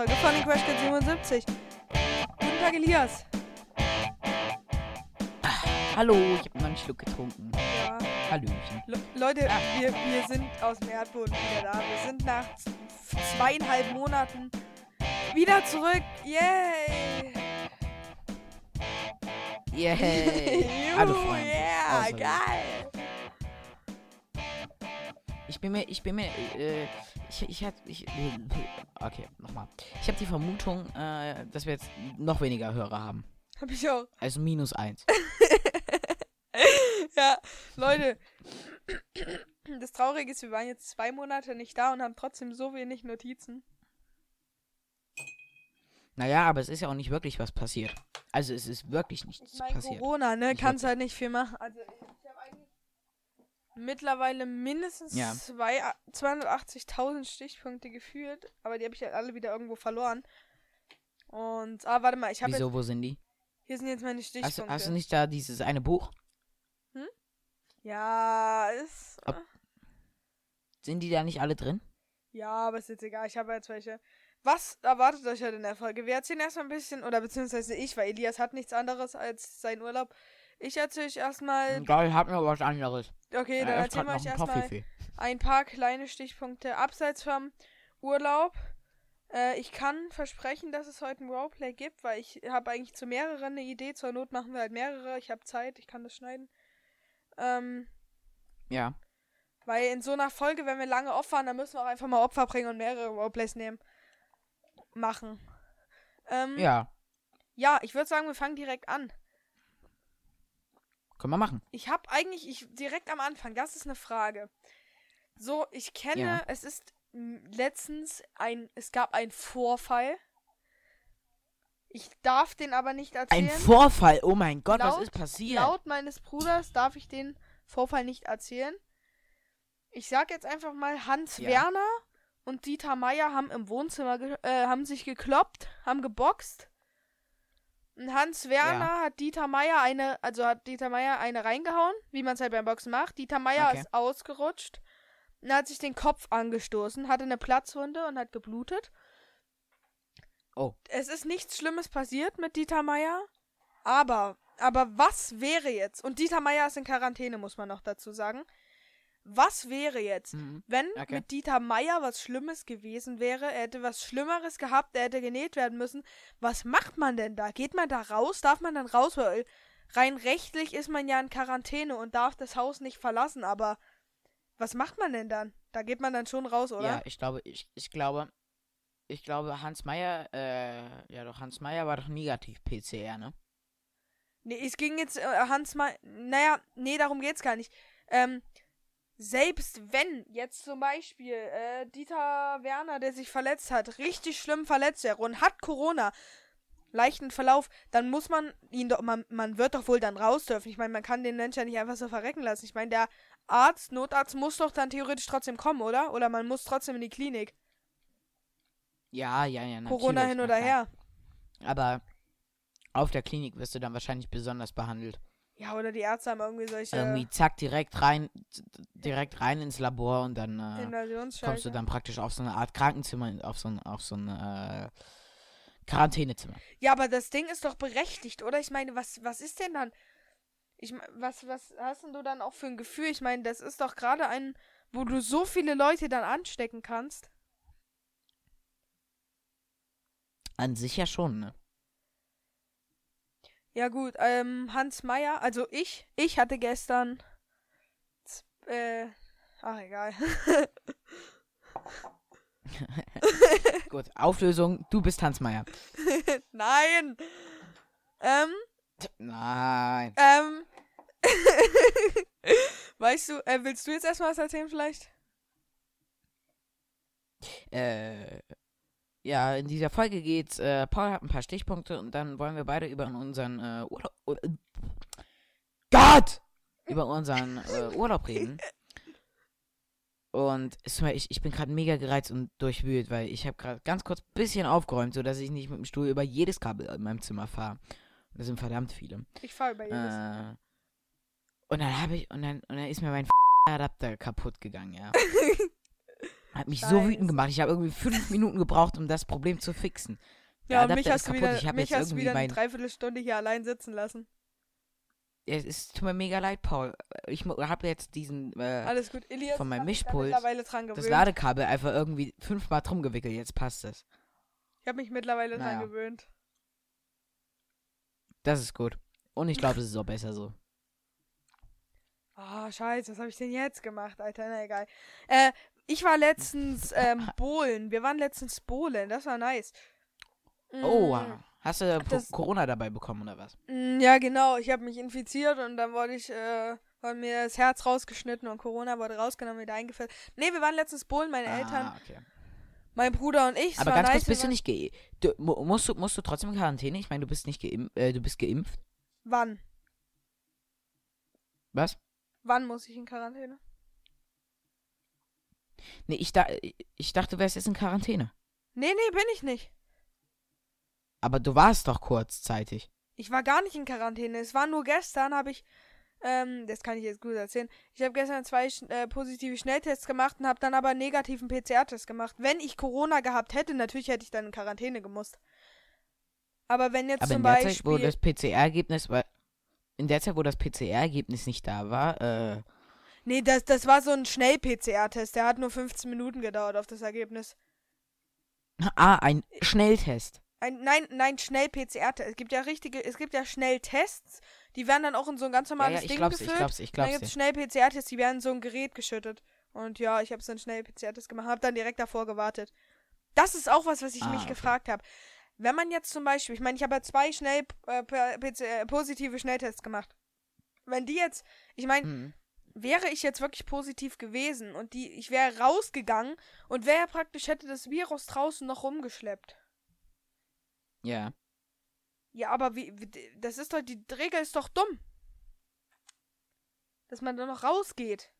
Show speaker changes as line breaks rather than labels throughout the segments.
Podcast-Folge von den Crashcat 77. Guten Tag, Elias.
Hallo, ich habe noch einen Schluck getrunken.
Ja.
Hallöchen.
Le Leute, wir, wir sind aus dem Erdboden wieder da. Wir sind nach zweieinhalb Monaten wieder zurück. Yay!
Yay. Hallo
Juhu,
Freunde.
Yeah, geil.
Ich bin mir, ich bin mir, äh, ich, ich hatte, ich, okay, nochmal. Ich habe die Vermutung, äh, dass wir jetzt noch weniger Hörer haben.
Hab ich auch.
Also minus eins.
Ja, Leute. Das Traurige ist, wir waren jetzt zwei Monate nicht da und haben trotzdem so wenig Notizen.
Naja, aber es ist ja auch nicht wirklich was passiert. Also es ist wirklich nichts
Ich meine,
passiert.
Corona, ne? Kannst halt nicht viel machen. Also, mittlerweile mindestens
Ja.
zwei- 280.000 Stichpunkte geführt, aber die habe ich halt alle wieder irgendwo verloren. Und, ah, warte mal, ich habe
Wieso, wo sind die?
hier sind jetzt meine
Hast,
Stichpunkte.
du- hast du nicht da dieses eine Buch?
Ja, ist,
Ob- Sind die da nicht alle drin?
ja, aber ist jetzt egal, ich habe jetzt welche. Was erwartet euch heute in der Folge? Wir erzählen erstmal ein bisschen, oder beziehungsweise ich, weil Elias hat nichts anderes als seinen Urlaub. Ich erzähle euch erstmal,
Geil, hab mir was anderes.
okay,
Äh,
dann
erst
erzählen wir euch
noch
erstmal ein paar kleine Stichpunkte abseits vom Urlaub. Äh, ich kann versprechen, dass es heute ein Roleplay gibt, weil ich habe eigentlich zu mehreren eine Idee. Zur Not machen wir halt mehrere. Ich habe Zeit, ich kann das schneiden. Ähm,
Ja.
weil in so einer Folge, wenn wir lange opfern, dann müssen wir auch einfach mal Opfer bringen und mehrere Roleplays nehmen. Machen. Ähm, ja.
Ja,
ich würde sagen, wir fangen direkt an.
Können wir machen.
Ich habe eigentlich, ich direkt am Anfang, das ist eine Frage. So, ich kenne,
Ja.
es ist letztens ein, es gab einen Vorfall. Ich darf den aber nicht erzählen.
Ein Vorfall, oh mein Gott,
Laut-
was ist passiert?
Laut meines Bruders darf ich den Vorfall nicht erzählen. Ich sag jetzt einfach mal, Hans
Ja.
Werner und Dieter Meier haben im Wohnzimmer, äh, haben sich gekloppt, haben geboxt. Und Hans Werner hat Dieter Meier eine, also hat Dieter Meier eine reingehauen, wie man es halt beim Boxen macht. Dieter Meier
Okay.
ist ausgerutscht und hat sich den Kopf angestoßen, hatte eine Platzwunde und hat geblutet.
Oh.
Es ist nichts Schlimmes passiert mit Dieter Meier, aber, aber was wäre jetzt? Und Dieter Meier ist in Quarantäne, muss man noch dazu sagen. Was wäre jetzt,
Mhm.
wenn
Okay.
mit Dieter Meier was Schlimmes gewesen wäre? Er hätte was Schlimmeres gehabt, er hätte genäht werden müssen. Was macht man denn da? Geht man da raus? Darf man dann raus? Weil rein rechtlich ist man ja in Quarantäne und darf das Haus nicht verlassen, aber was macht man denn dann? Da geht man dann schon raus, oder?
Ja, ich glaube, ich, ich glaube, ich glaube, Hans Meyer, äh, ja doch, Hans Meyer war doch negativ PCR, ne?
Nee, es ging jetzt äh, Hans mal. Naja, nee, darum geht's gar nicht. Ähm, selbst wenn jetzt zum Beispiel äh, Dieter Werner, der sich verletzt hat, richtig schlimm verletzt wäre und hat Corona, leichten Verlauf, dann muss man ihn doch, man, man wird doch wohl dann raus dürfen. Ich meine, man kann den Menschen ja nicht einfach so verrecken lassen. Ich meine, der Arzt, Notarzt muss doch dann theoretisch trotzdem kommen, oder? Oder man muss trotzdem in die Klinik.
Ja, ja, ja.
Corona hin oder her.
Aber auf der Klinik wirst du dann wahrscheinlich besonders behandelt.
Ja, oder die Ärzte haben irgendwie solche
Irgendwie zack, direkt rein, direkt rein ins Labor und dann äh, kommst du dann praktisch auf so eine Art Krankenzimmer, auf so ein, auf so ein äh, Quarantänezimmer.
Ja, aber das Ding ist doch berechtigt, oder? Ich meine, was, was ist denn dann? Ich was, was hast denn du dann auch für ein Gefühl? Ich meine, das ist doch gerade ein, wo du so viele Leute dann anstecken kannst.
An sich ja schon, ne?
Ja, gut, ähm, Hans Meyer, also ich, ich hatte gestern, äh, ach, egal.
Gut, Auflösung, du bist Hans Meyer.
Nein! Ähm,
Nein.
ähm, weißt du, äh, willst du jetzt erstmal was erzählen vielleicht?
Äh, ja, in dieser Folge geht's, äh, Paul hat ein paar Stichpunkte und dann wollen wir beide über unseren äh, Urlaub. Ur- äh, Gott! Über unseren äh, Urlaub reden. Und ich, ich bin gerade mega gereizt und durchwühlt, weil ich habe gerade ganz kurz ein bisschen aufgeräumt, sodass ich nicht mit dem Stuhl über jedes Kabel in meinem Zimmer fahre. Das sind verdammt viele.
Ich fahre über jedes.
Äh, und dann habe ich, und dann, und dann ist mir mein Adapter kaputt gegangen, ja. Hat mich so
Scheiße.
wütend gemacht. Ich habe irgendwie fünf Minuten gebraucht, um das Problem zu fixen.
Ja, und mich hast du
kaputt.
wieder,
Ich habe
mich
jetzt
hast wieder eine. Dreiviertelstunde hier allein sitzen lassen.
Es ist, tut mir mega leid, Paul. Ich habe jetzt diesen, äh,
Alles gut. Elias
von meinem Mischpult
mittlerweile dran gewöhnt.
das Ladekabel einfach irgendwie fünfmal drum gewickelt. Jetzt passt es.
ich habe mich mittlerweile dran
Naja.
gewöhnt.
Das ist gut. Und ich glaube, es ist auch besser so.
Ah, scheiße, was habe ich denn jetzt gemacht, Alter? Na egal. Äh, ich war letztens ähm, Bohlen. Wir waren letztens Bohlen. Das war nice.
Oh,
Mm,
hast du
das-
Corona dabei bekommen oder was?
mm, Ja, genau. Ich habe mich infiziert und dann wurde ich, äh, wurde mir das Herz rausgeschnitten und Corona wurde rausgenommen, wieder eingeführt. Nee, wir waren letztens Bohlen, meine Eltern,
Ah, okay.
mein Bruder und ich.
Aber ganz
nice,
kurz, bist du nicht geimpft? Musst, du, musst du trotzdem in Quarantäne? Ich meine, du bist nicht geimpft. Äh, du bist geimpft.
Wann?
Was?
Wann muss ich in Quarantäne?
Nee, ich, da, ich dachte, du wärst jetzt in Quarantäne.
Nee, nee, bin ich nicht.
Aber du warst doch kurzzeitig.
Ich war gar nicht in Quarantäne. Es war nur gestern, habe ich, ähm, das kann ich jetzt gut erzählen. Ich habe gestern zwei äh, positive Schnelltests gemacht und habe dann aber einen negativen PCR-Test gemacht. Wenn ich Corona gehabt hätte, natürlich hätte ich dann in Quarantäne gemusst. Aber wenn jetzt
Aber
zum
in der
Beispiel.
Zeit, wo das PCR-Ergebnis war. In der Zeit, wo das PCR-Ergebnis nicht da war, äh.
Nee, das, das war so ein Schnell-PCR-Test. Der hat nur 15 Minuten gedauert auf das Ergebnis.
Ah, ein Schnelltest.
Ein, nein, nein, Schnell-PCR-Test. Es gibt ja richtige, es gibt ja Schnelltests. Die werden dann auch in so ein ganz
Ja,
normales
ja, ich
Ding
glaub's,
gefüllt.
ich glaub's, ich
Dann
glaub's.
gibt es
dir.
schnell PCR-Tests, die werden in so ein Gerät geschüttet. Und ja, ich habe so einen schnell PCR-Test gemacht, habe dann direkt davor gewartet. Das ist auch was, was ich
Ah,
mich
okay.
gefragt habe. Wenn man jetzt zum Beispiel, ich meine, ich habe ja zwei schnell äh, PCR, positive Schnelltests gemacht. Wenn die jetzt, ich meine,
Mhm.
Wäre ich jetzt wirklich positiv gewesen und die, ich wäre rausgegangen und wäre praktisch hätte das Virus draußen noch rumgeschleppt.
Ja.
Ja, aber wie, das ist doch, die Regel ist doch dumm. Dass man da noch rausgeht.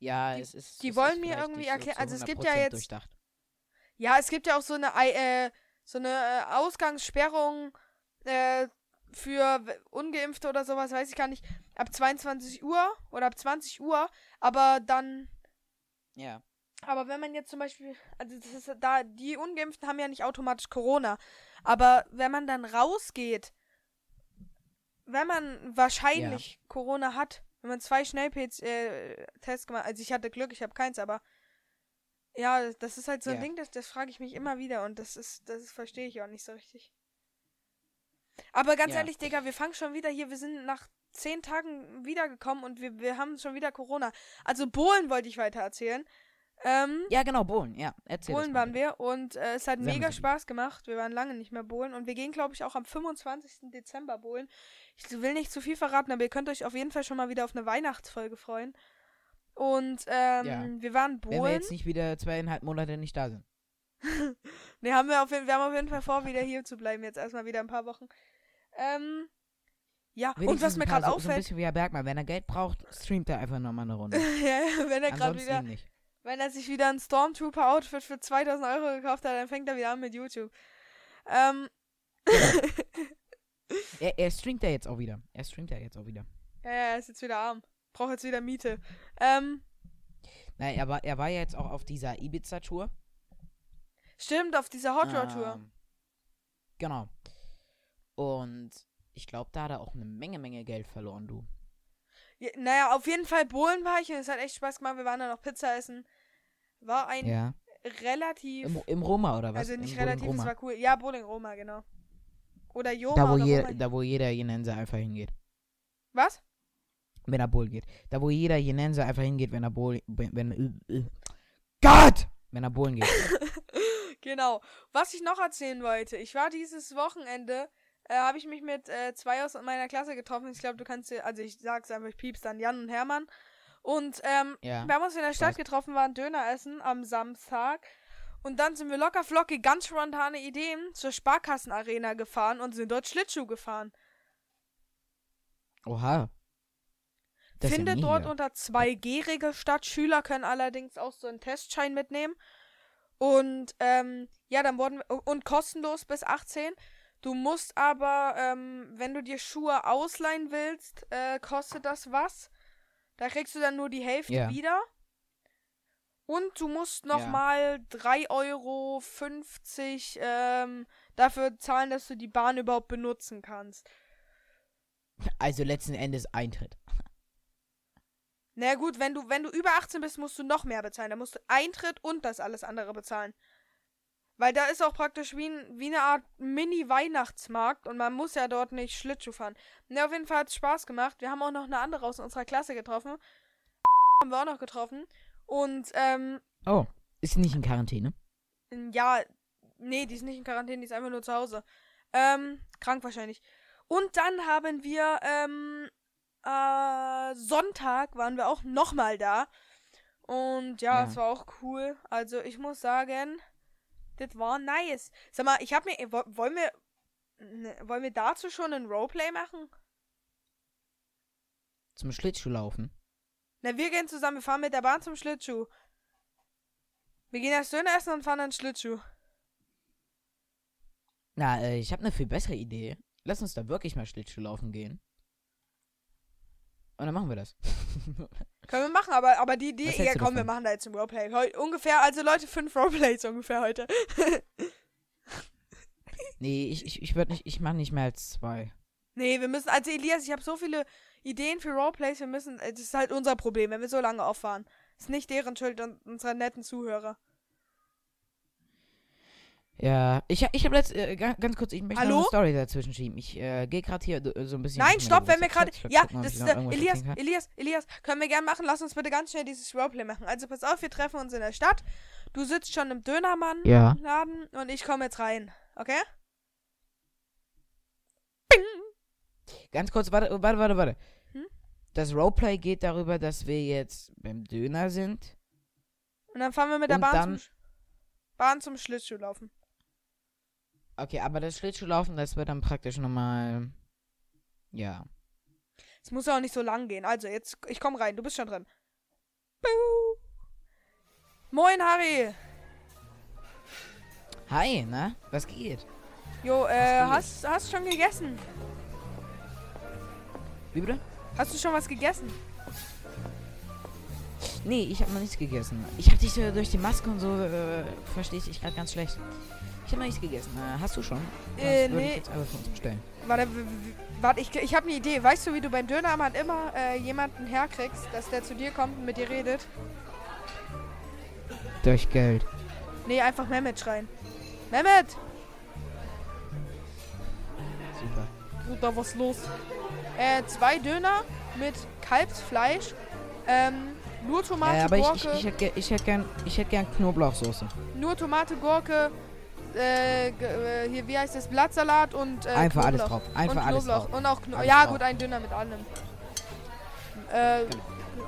Ja,
Die-
es ist.
die
es
wollen
ist
mir irgendwie
so
erklären-
zu
also es gibt ja
100%
jetzt-
Durchdacht.
Ja, es gibt ja auch so eine, Ei- äh, so eine äh, Ausgangssperrung für Ungeimpfte oder sowas, weiß ich gar nicht, ab 22 Uhr oder ab 20 Uhr, aber dann,
Ja.
aber wenn man jetzt zum Beispiel, also das ist da, die Ungeimpften haben ja nicht automatisch Corona, aber wenn man dann rausgeht, wenn man wahrscheinlich Corona hat, wenn man zwei Schnelltests gemacht, also ich hatte Glück, ich habe keins, aber ja, das ist halt so ein
Ja.
Ding, das, das frage ich mich immer wieder und das ist, das verstehe ich auch nicht so richtig. Aber ganz
Ja.
ehrlich, Digga, wir fangen schon wieder hier, wir sind nach zehn Tagen wiedergekommen und wir, wir haben schon wieder Corona. Also Bohlen wollte ich weiter erzählen. Ähm,
Ja, genau, Bohlen, ja. Erzähl
Bohlen waren wir und äh, es hat mega. Spaß gemacht. Wir waren lange nicht mehr Bohlen und wir gehen, glaube ich, auch am 25. Dezember Bohlen. Ich will nicht zu viel verraten, aber ihr könnt euch auf jeden Fall schon mal wieder auf eine Weihnachtsfolge freuen. Und ähm,
Ja.
wir waren
Wenn wir
Bohlen.
jetzt nicht wieder zweieinhalb Monate nicht da sind.
Ne, haben wir auf jeden, wir haben auf jeden Fall vor, wieder hier zu bleiben. Jetzt erstmal wieder ein paar Wochen. Ähm, ja, und
Wenigstens
was mir gerade
so, so ein
auffällt,
bisschen wie Herr Bergmann. Wenn er Geld braucht, streamt er einfach nochmal eine Runde.
ja, wenn er gerade wieder, wenn er sich wieder ein Stormtrooper-Outfit für 2000 Euro gekauft hat, dann fängt er wieder an mit YouTube. Ähm,
Er, er streamt ja jetzt auch wieder. Er streamt ja jetzt auch wieder.
ja, ja, er ist jetzt wieder arm. Braucht jetzt wieder Miete. Ähm,
Na, er war, er war ja jetzt auch auf dieser Ibiza-Tour.
Stimmt, auf dieser Hot Rod Tour.
Ähm, genau. Und ich glaube, da hat er auch eine Menge, Menge Geld verloren, du.
Ja, naja, auf jeden Fall Bohlen war ich und es hat echt Spaß gemacht. Wir waren dann noch Pizza essen. War ein
Ja.
relativ.
Im, Im Roma oder was?
also nicht
Im Bowling
relativ, es
Roma.
war cool. Ja, Bowling Roma, genau. Oder Joma
Da wo,
oder
je, da, wo jeder Jenense einfach hingeht.
Was?
Wenn er Bowl geht. Da, wo jeder Jenense einfach hingeht, wenn er Bowl. Wenn. wenn äh, äh. Gott! Wenn er Bowlen geht.
Genau. Was ich noch erzählen wollte, ich war dieses Wochenende, äh, habe ich mich mit äh, zwei aus meiner Klasse getroffen. Ich glaube, du kannst dir, also ich sag's einfach, ich piep's dann Jan und Hermann. Und ähm,
Ja.
wir haben uns in der Stadt
weiß.
getroffen, waren Döner essen am Samstag. Und dann sind wir locker flockig, ganz spontane Ideen zur Sparkassenarena gefahren und sind dort Schlittschuh gefahren.
Oha. Das ist ja
Findet dort unter 2G-Regel statt. Schüler können allerdings auch so einen Testschein mitnehmen. Und ähm, ja, dann wurden und kostenlos bis 18. Du musst aber, ähm, wenn du dir Schuhe ausleihen willst, äh, kostet das was. Da kriegst du dann nur die Hälfte
Ja.
wieder. Und du musst
Ja.
nochmal 3,50 Euro ähm, dafür zahlen, dass du die Bahn überhaupt benutzen kannst.
Also letzten Endes Eintritt.
Na gut, wenn du, wenn du über 18 bist, musst du noch mehr bezahlen. Da musst du Eintritt und das alles andere bezahlen. Weil da ist auch praktisch wie, ein, wie eine Art Mini-Weihnachtsmarkt und man muss ja dort nicht Schlittschuh fahren. Ne, auf jeden Fall hat es Spaß gemacht. Wir haben auch noch eine andere aus unserer Klasse getroffen. haben wir auch noch getroffen. Und, ähm,
Oh, ist sie nicht in Quarantäne?
ja, nee, die ist nicht in Quarantäne, die ist einfach nur zu Hause. Ähm, krank wahrscheinlich. Und dann haben wir, ähm, äh, Sonntag waren wir auch nochmal da. Und ja,
Ja.
es war auch cool. Also ich muss sagen, das war nice. Sag mal, ich hab mir, wo- wollen wir, ne, wollen wir dazu schon ein Roleplay machen?
Zum Schlittschuhlaufen.
Na, wir gehen zusammen, wir fahren mit der Bahn zum Schlittschuh. Wir gehen erst Döner essen und fahren dann Schlittschuh.
Na, äh, ich habe eine viel bessere Idee. Lass uns da wirklich mal Schlittschuhlaufen gehen. Und dann machen wir das.
Können wir machen, aber, aber die Idee, ja komm, wir machen da jetzt ein Roleplay. Heu, ungefähr, also Leute, fünf Roleplays ungefähr heute.
nee, ich, ich, ich würde nicht, ich mache nicht mehr als zwei.
nee, wir müssen, also Elias, ich habe so viele Ideen für Roleplays, wir müssen, äh, das ist halt unser Problem, wenn wir so lange auffahren. ist nicht deren Schuld und unserer netten Zuhörer.
Ja, ich, ich habe letzt, äh, ga- ganz kurz, ich möchte
Hallo?
eine Story dazwischen schieben. Ich äh, gehe gerade hier äh, so ein bisschen.
Nein, stopp, wenn wir gerade. Ja,
guck mal, ob
das ist
irgendwas
Elias. Elias, Elias, können wir gern machen. Lass uns bitte ganz schnell dieses Roleplay machen. Also pass auf, wir treffen uns in der Stadt. Du sitzt schon im Dönermann.
Ja.
Laden und ich komme jetzt rein. Okay?
Ganz kurz, warte, warte, warte, warte.
Hm?
Das Roleplay geht darüber, dass wir jetzt beim Döner sind.
Und dann fahren wir mit der Bahn zum, Bahn zum Schlittschuh laufen.
Okay, aber das Schlittschuhlaufen, das wird dann praktisch nochmal. Ja.
Es muss ja auch nicht so lang gehen. Also, jetzt, ich komm rein. Du bist schon drin. Buh. Moin, Harry.
Hi, na? Was geht?
Jo, äh, hast, hast schon gegessen?
Wie bitte?
Hast du schon was gegessen?
Nee, ich habe noch nichts gegessen. Ich hab dich so durch die Maske und so, äh, verstehe ich dich gerade ganz schlecht. Ich habe noch nichts gegessen. Äh, hast du schon?
Äh,
würde
nee.
ich jetzt einfach für uns bestellen.
Warte, warte ich, ich habe eine Idee. Weißt du, wie du beim Dönermann immer äh, jemanden herkriegst, dass der zu dir kommt und mit dir redet?
Durch Geld.
Nee, einfach Mehmet schreien. Mehmet!
Super.
Bruder, was los? Äh, zwei Döner mit Kalbsfleisch. Ähm, nur Tomate,
Äh, aber ich,
Gurke.
ich, ich hätte ge- ich hätt gern, ich hätt gern Knoblauchsoße.
Nur Tomate, Gurke, äh, äh, hier, wie heißt das? Blattsalat und äh,
Einfach alles
Knoblauch.
drauf. Einfach
und
alles
Knoblauch.
drauf.
Und auch Kno
Alles
Ja,
drauf.
gut, ein Döner mit allem. Äh,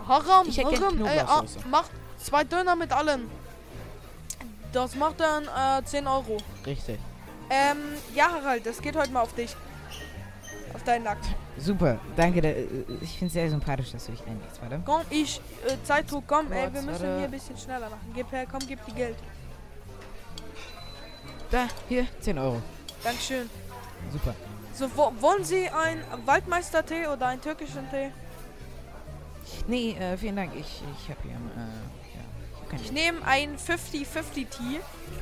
Haram,
Ich
Haram, ey, ah,
Knoblauchsoße.
macht zwei Döner mit allem. Das macht dann äh, 10 Euro.
Richtig.
Ähm, ja, Harald, das geht heute mal auf dich. Auf deinen Nackt.
Super. Danke. da- äh, Ich finde es sehr sympathisch, dass du dich einlegst. Warte.
Komm, ich, äh, Zeitdruck, komm, ey, wir müssen hier ein bisschen schneller machen. Gib her, komm, gib die Geld.
Da, hier, 10 Euro.
Dankeschön.
Super.
So, wo, wollen Sie einen Waldmeister-Tee oder einen türkischen Tee?
Nee, äh, vielen Dank. Ich, ich habe hier, äh, ja. Ich
Ich nehme einen 50-50 Tee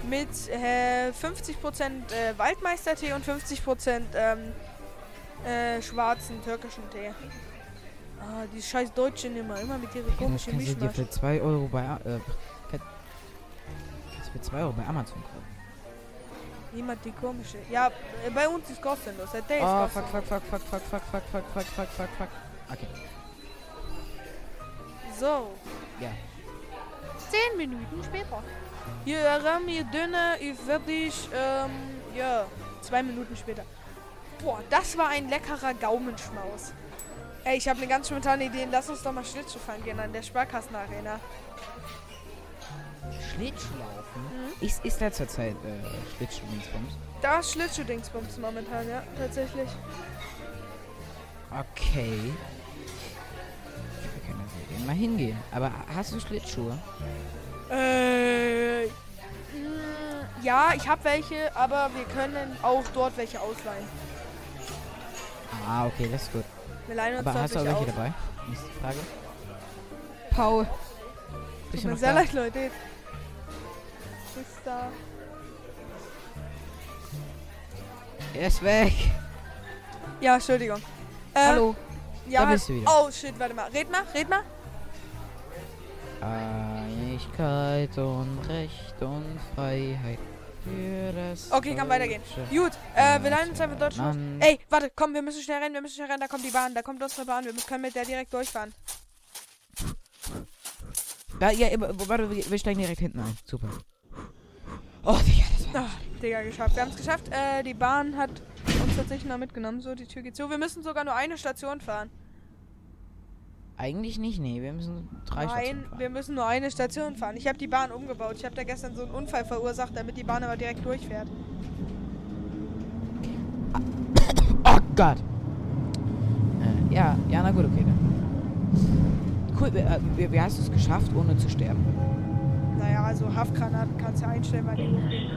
mit äh, 50% äh, Waldmeister-Tee und 50% ähm, äh, schwarzen türkischen Tee. Ah, die scheiß Deutschen immer, immer mit ihrer komischen
kannst du dir
Mischmasch.
für 2 Euro bei, äh, kann, kannst du für 2 Euro bei Amazon kaufen.
Niemand die komische. Ja, äh, bei uns ist kostenlos. Der ist
Oh,
kostenlos.
fuck, fuck, fuck, fuck, fuck, fuck, fuck, fuck, fuck, fuck, fuck. Okay.
So,
Ja.
10 Minuten später. Hier, Ram, hier Döner, ich fertig, ähm, ja, zwei Minuten später. Boah, das war ein leckerer Gaumenschmaus. Ey, ich habe eine ganz spontane Idee. Lass uns doch mal Schlittschuh fahren gehen an der Sparkassenarena.
Schlittschuhlaufen?
Mhm.
Ist, ist da zurzeit äh, Schlittschuh-Dingsbums?
Da ist Schlittschuh-Dingsbums momentan, ja, tatsächlich.
Okay. Wir können da gerne mal hingehen. Aber hast du Schlittschuhe?
Äh, mh, ja, ich habe welche, aber wir können auch dort welche ausleihen.
Ah, okay, das ist gut.
Wir leihen uns
Aber hast du auch
welche
welche
aus.
dabei? Nächste Frage. Paul.
Mir
noch
sehr leid, Leute. Ist da.
Er ist weg.
Ja, Entschuldigung. Äh,
Hallo.
Ja,
da bist du wieder.
Oh, shit, warte mal. Red mal, red mal.
Einigkeit und Recht und Freiheit für das.
Okay, kann weitergehen. Gut, äh, wir leiten uns einfach dort los.
Land.
Ey, warte, komm, wir müssen schnell rennen, wir müssen schnell rennen. Da kommt die Bahn, da kommt unsere Bahn. Wir können mit der direkt durchfahren.
Ja, ja, warte, wir, steigen direkt hinten ein. Super. Oh, Digga, das war.
Ah, Digga, geschafft. Wir haben es geschafft. Äh, die Bahn hat uns tatsächlich noch mitgenommen. So, die Tür geht zu. Wir müssen sogar nur eine Station fahren.
Eigentlich nicht, nee, wir müssen drei
Nein,
Stationen fahren.
wir müssen nur eine Station fahren. Ich habe die Bahn umgebaut. Ich habe da gestern so einen Unfall verursacht, damit die Bahn aber direkt durchfährt.
Oh Gott. Äh, ja, ja, na gut, okay dann. Cool, wie, hast du es geschafft, ohne zu sterben?
Naja, also Haftgranaten kannst du einstellen, weil die hochgehen.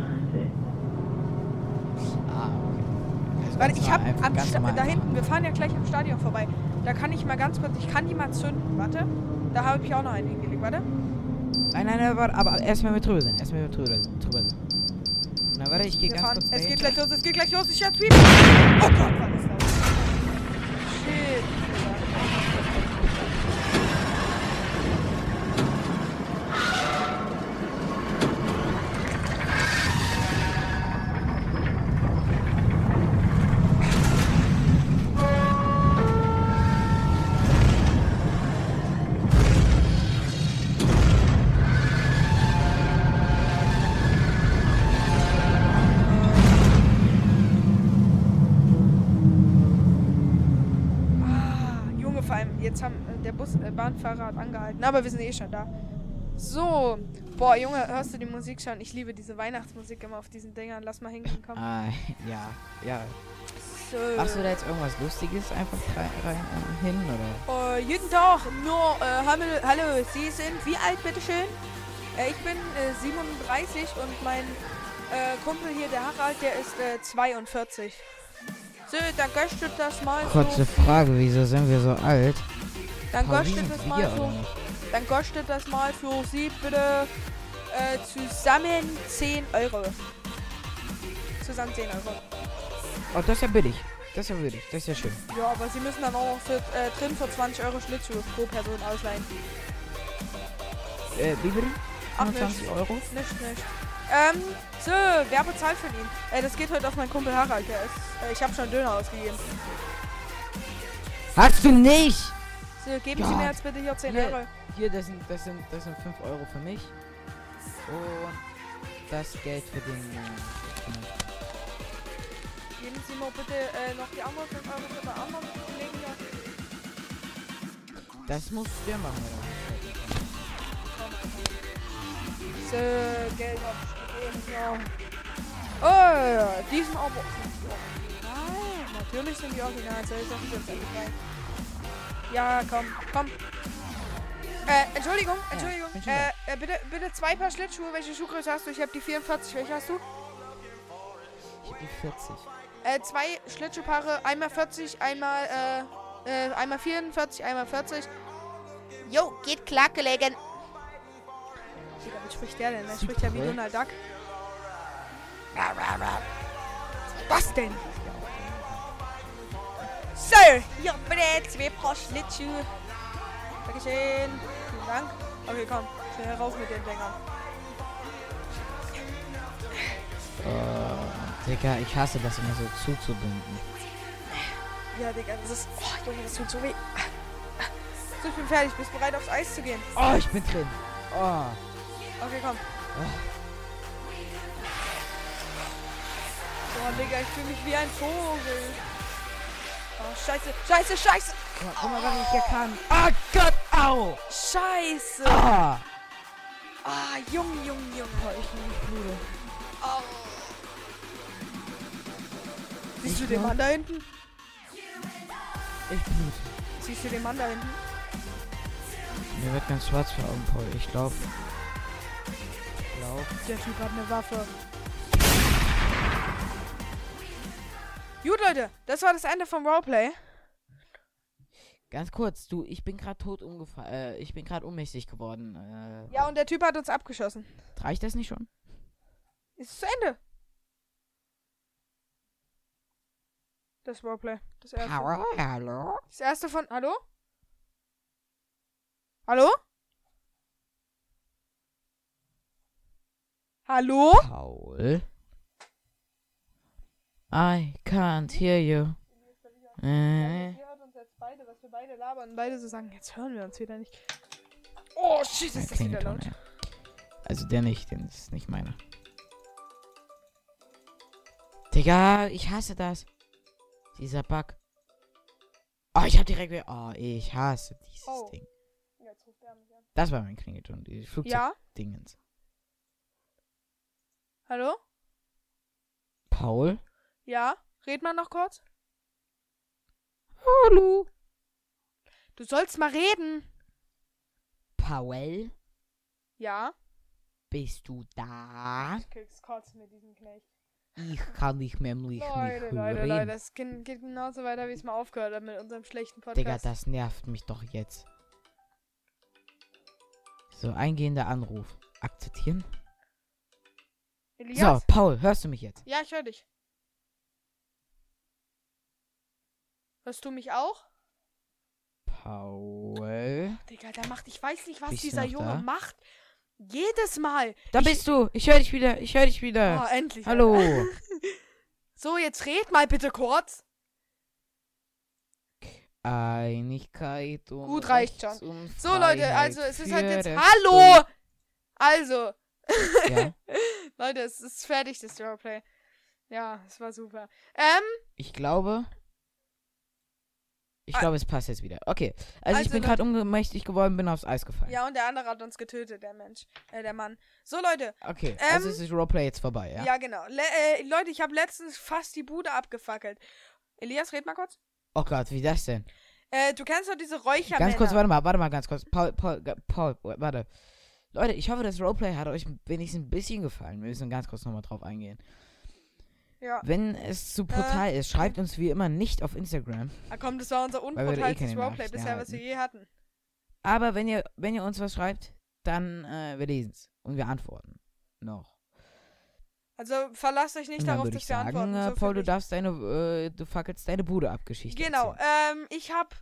Ah, okay.
Warte,
ganz
ich habe am Sta da
einfach.
hinten, wir fahren ja gleich am Stadion vorbei. Da kann ich mal ganz kurz, ich kann die mal zünden. Warte, da habe ich auch noch einen hingelegt. Warte.
Nein, nein, warte, aber erstmal wir drüber sind. Erstmal wir drüber, drüber sind. Na, warte, ich gehe ganz
fahren.
kurz
Es geht gleich los, es geht gleich los. Ich hab Tweet. Oh Gott, war das laut. Jetzt haben äh, der Bus, äh, Bahnfahrer hat angehalten, aber wir sind eh schon da. So, boah, Junge, hörst du die Musik schon? Ich liebe diese Weihnachtsmusik immer auf diesen Dingern. Lass mal hingehen, komm.
Ah, ja, ja.
So.
Machst du da jetzt irgendwas Lustiges einfach rein, rein äh, hin, oder?
Äh, jeden Tag nur, äh, hallo, hallo, Sie sind wie alt, bitteschön? Äh, ich bin äh, 37 und mein äh, Kumpel hier, der Harald, der ist äh, 42. So, dann kostet das mal
Kurze
so,
Frage, wieso sind wir so alt?
Dann kostet das mal
nicht?
dann kostet das mal für Sie bitte äh, zusammen 10 Euro. Zusammen 10 Euro.
Oh, das ist ja billig. Das ist ja billig. Das ist ja schön.
Ja, aber Sie müssen dann auch noch für, äh, drin für 20 Euro Schlittschuhe pro Person ausleihen.
Äh, wie bitte?
Ach,
25
nicht.
Euro?
Nicht, nicht. Ähm, so, wer bezahlt von ihm? Äh, das geht heute auf meinen Kumpel Harald. Der ist, äh, ich habe schon Döner ausgegeben.
Hast du nicht!
So, geben Sie
Ja.
mir jetzt bitte hier 10
Hier.
Euro.
Hier, das sind, das sind, das sind 5 Euro für mich. Und das Geld für den. Äh,
Geben Sie mir bitte äh, noch die anderen 5 Euro für den anderen Kollegen hier.
das musst du dir machen, oder?
So, Geld abgegeben, ja. Oh, ja, die sind aber... Nein, natürlich sind die original. So, ist auch jetzt. Ja, komm, komm. Äh, Entschuldigung, Entschuldigung.
schon
äh, äh, bitte, bitte zwei Paar Schlittschuhe. Welche Schuhgröße hast du? Ich habe die 44. Welche hast du?
Ich hab die 40.
Äh, zwei Schlittschuhpaare. Einmal 40, einmal, äh, äh, einmal 44, einmal 40. Jo, geht klar gelegen. Digga, wie spricht der denn? Der spricht ja wie. Donald Duck. Was denn? So, hier bitte zwei Paar Schlittschuhe. Dankeschön. Vielen Dank. Okay, komm. Schnell rauf mit den Dingern.
Oh, Digga, ich hasse das immer so zuzubinden.
Ja, Digga, das ist... Oh, Junge, das tut so weh. So, ich bin fertig. Bist bereit, aufs Eis zu gehen?
Oh, ich bin drin. Oh.
Okay, komm. Boah, Digga, ich fühle mich wie ein Vogel. Oh, scheiße, scheiße, scheiße.
Guck mal, was ich hier kann. Ah, Gott, au!
Scheiße.
Ah!
Ah, Junge, Junge, Junge.
Oh, ich bin nicht müde.
Au. Siehst du
Ich
den
glaub-
Mann da hinten?
Ich blute.
Siehst du den Mann da hinten?
Mir wird ganz schwarz vor Augen, Paul. Ich glaub. Ich glaub.
Der Typ hat eine Waffe. Gut, Leute, das war das Ende vom Roleplay.
Ganz kurz, du, ich bin gerade tot umgefallen. Äh, ich bin gerade ohnmächtig geworden. Äh,
Ja, und der Typ hat uns abgeschossen.
reicht das nicht schon?
Ist zu Ende. Das Roleplay. Das erste.
Hallo, hallo.
Das erste von. Hallo? Hallo? Hallo?
Paul. I can't hear you. Äh,
beide, was wir beide labern. Beide so sagen, jetzt hören wir uns wieder nicht. Oh, shit, ist das wieder laut.
Also der nicht, den ist nicht meiner. Digga, ich hasse das. Dieser Bug. Oh, ich hab direkt wieder. Oh, ich hasse dieses
Oh.
Ding.
Jetzt ruft er mich an.
Das war mein Klingelton, dieses Flugzeugdingens.
Ja? Hallo?
Paul?
Ja? Red mal noch kurz.
Hallo.
Du sollst mal reden.
Paul?
Ja?
Bist du da?
Ich krieg's kurz mit diesem Knecht.
Ich kann dich nämlich
Leute,
nicht
Leute,
hören.
Leute, das geht geht genauso weiter, wie es mal aufgehört hat mit unserem schlechten Podcast.
Digga, das nervt mich doch jetzt. So, eingehender Anruf. Akzeptieren?
Elias?
So, Paul, hörst du mich jetzt?
Ja, ich höre dich. Hörst du mich auch?
Paul?
Digga, der macht, ich weiß nicht, was
Bist
dieser Junge
da?
macht. Jedes Mal.
Da
Ich-
bist du! Ich höre dich wieder! Ich höre dich wieder!
Oh, endlich.
Hallo!
So, jetzt red mal bitte kurz.
Einigkeit und
Gut, reicht
und
So, Leute, also es ist halt jetzt. Hallo! Also.
Ja,
Leute, es ist fertig, das Roleplay. Ja, es war super. Ähm,
ich glaube. Ich
Ah.
glaube, es passt jetzt wieder. Okay, also, ich
Also,
bin
Leute-
gerade ungemächtig geworden, bin aufs Eis gefallen.
ja, und der andere hat uns getötet, der Mensch. Äh, der Mann. So, Leute.
Okay,
Ähm,
also ist das Roleplay jetzt vorbei, ja?
Ja, genau. Le äh, Leute, ich habe letztens fast die Bude abgefackelt. Elias, red mal kurz.
Oh Gott, wie das denn?
Äh, du kennst doch diese Räuchermänner.
Ganz kurz, warte mal, warte mal, ganz kurz. Paul, Paul, Paul, warte. Leute, ich hoffe, das Roleplay hat euch wenigstens ein bisschen gefallen. Wir müssen ganz kurz nochmal drauf eingehen.
Ja,
Wenn es zu brutal ist, schreibt uns wie immer nicht auf Instagram.
da kommt, das war unser
eh
unbrutalstes
keine
Roleplay bisher, was wir je hatten.
Aber wenn ihr, wenn ihr uns was schreibt, dann äh, wir lesen es und wir antworten. Noch.
Also verlasst euch nicht darauf, dass wir
sagen,
antworten.
äh,
So
Paul, du darfst deine, äh, du fackelst deine Bude ab, Geschichte.
Genau, ähm, ich hab.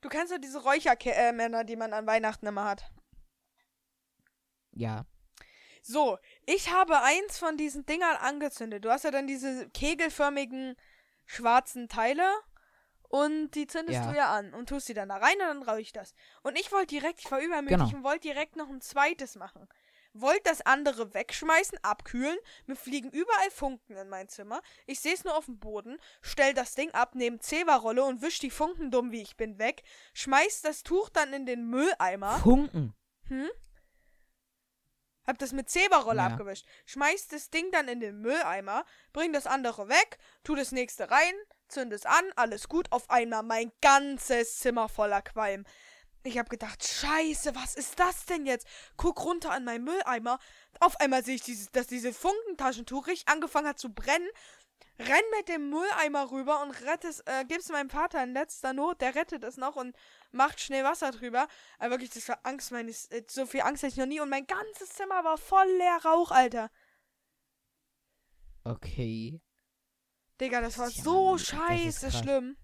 Du kennst doch diese Räuchermänner, die man an Weihnachten immer hat.
Ja.
So, ich habe eins von diesen Dingern angezündet. Du hast ja dann diese kegelförmigen schwarzen Teile und die zündest
Ja.
du ja an und tust sie dann da rein und dann rauche ich das. Und ich wollte direkt, ich war übermütig
Genau.
und wollte direkt noch ein zweites machen. Wollte das andere wegschmeißen, abkühlen. Mir fliegen überall Funken in mein Zimmer. Ich sehe es nur auf dem Boden. Stell das Ding ab, nehme Zewa-Rolle und wisch die Funken dumm wie ich bin weg. Schmeiß das Tuch dann in den Mülleimer.
Funken.
Hm? Hab das mit Zeberrolle
Ja.
abgewischt. Schmeiß das Ding dann in den Mülleimer, bring das andere weg, tu das nächste rein, zünd es an, alles gut. Auf einmal mein ganzes Zimmer voller Qualm. Ich hab gedacht, scheiße, was ist das denn jetzt? Guck runter an meinen Mülleimer. Auf einmal sehe ich, dieses, dass diese Funkentaschentuch richtig angefangen hat zu brennen. Renn mit dem Mülleimer rüber und rette es, äh, gib's meinem Vater in letzter Not, der rettet es noch und macht schnell Wasser drüber. Aber wirklich, das war Angst meines, äh, so viel Angst hatte ich noch nie und mein ganzes Zimmer war voll leer Rauch, Alter.
Okay.
Digga, das war
ja
so
ist
scheiße schlimm.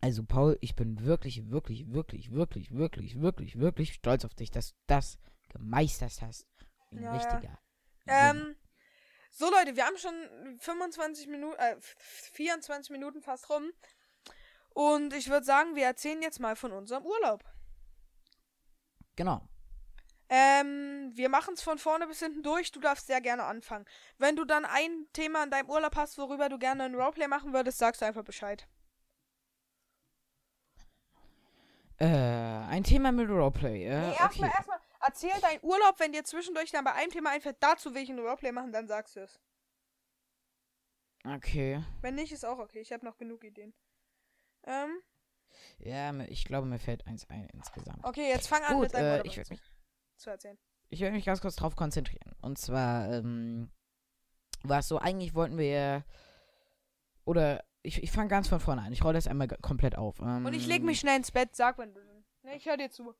Also Paul, ich bin wirklich, wirklich, wirklich, wirklich, wirklich, wirklich, wirklich stolz auf dich, dass du das gemeistert hast. Ein
Ja, ja.
richtiger. Junge.
Ähm, so Leute, wir haben schon 25 Minuten, äh, 24 Minuten fast rum. Und ich würde sagen, wir erzählen jetzt mal von unserem Urlaub.
Genau.
Ähm, wir machen es von vorne bis hinten durch. Du darfst sehr gerne anfangen. Wenn du dann ein Thema in deinem Urlaub hast, worüber du gerne ein Roleplay machen würdest, sagst du einfach Bescheid.
Äh, ein Thema mit Roleplay. Äh,
nee, erstmal,
okay.
erstmal, erzähl deinen Urlaub, wenn dir zwischendurch dann bei einem Thema einfällt, dazu will ich ein Roleplay machen, dann sagst du es.
Okay.
Wenn nicht, ist auch okay. Ich habe noch genug Ideen. Ähm,
Ja, ich glaube, mir fällt eins ein insgesamt.
okay, jetzt fang an
Gut,
mit deinem
äh, ich mich,
zu erzählen.
ich würd mich ganz kurz drauf konzentrieren. Und zwar, ähm, war es so, eigentlich wollten wir, oder ich, ich fange ganz von vorne an. Ich rolle das einmal komplett auf. Ähm,
Und ich leg mich schnell ins Bett, sag, wenn du. Ne, ich hör dir zu.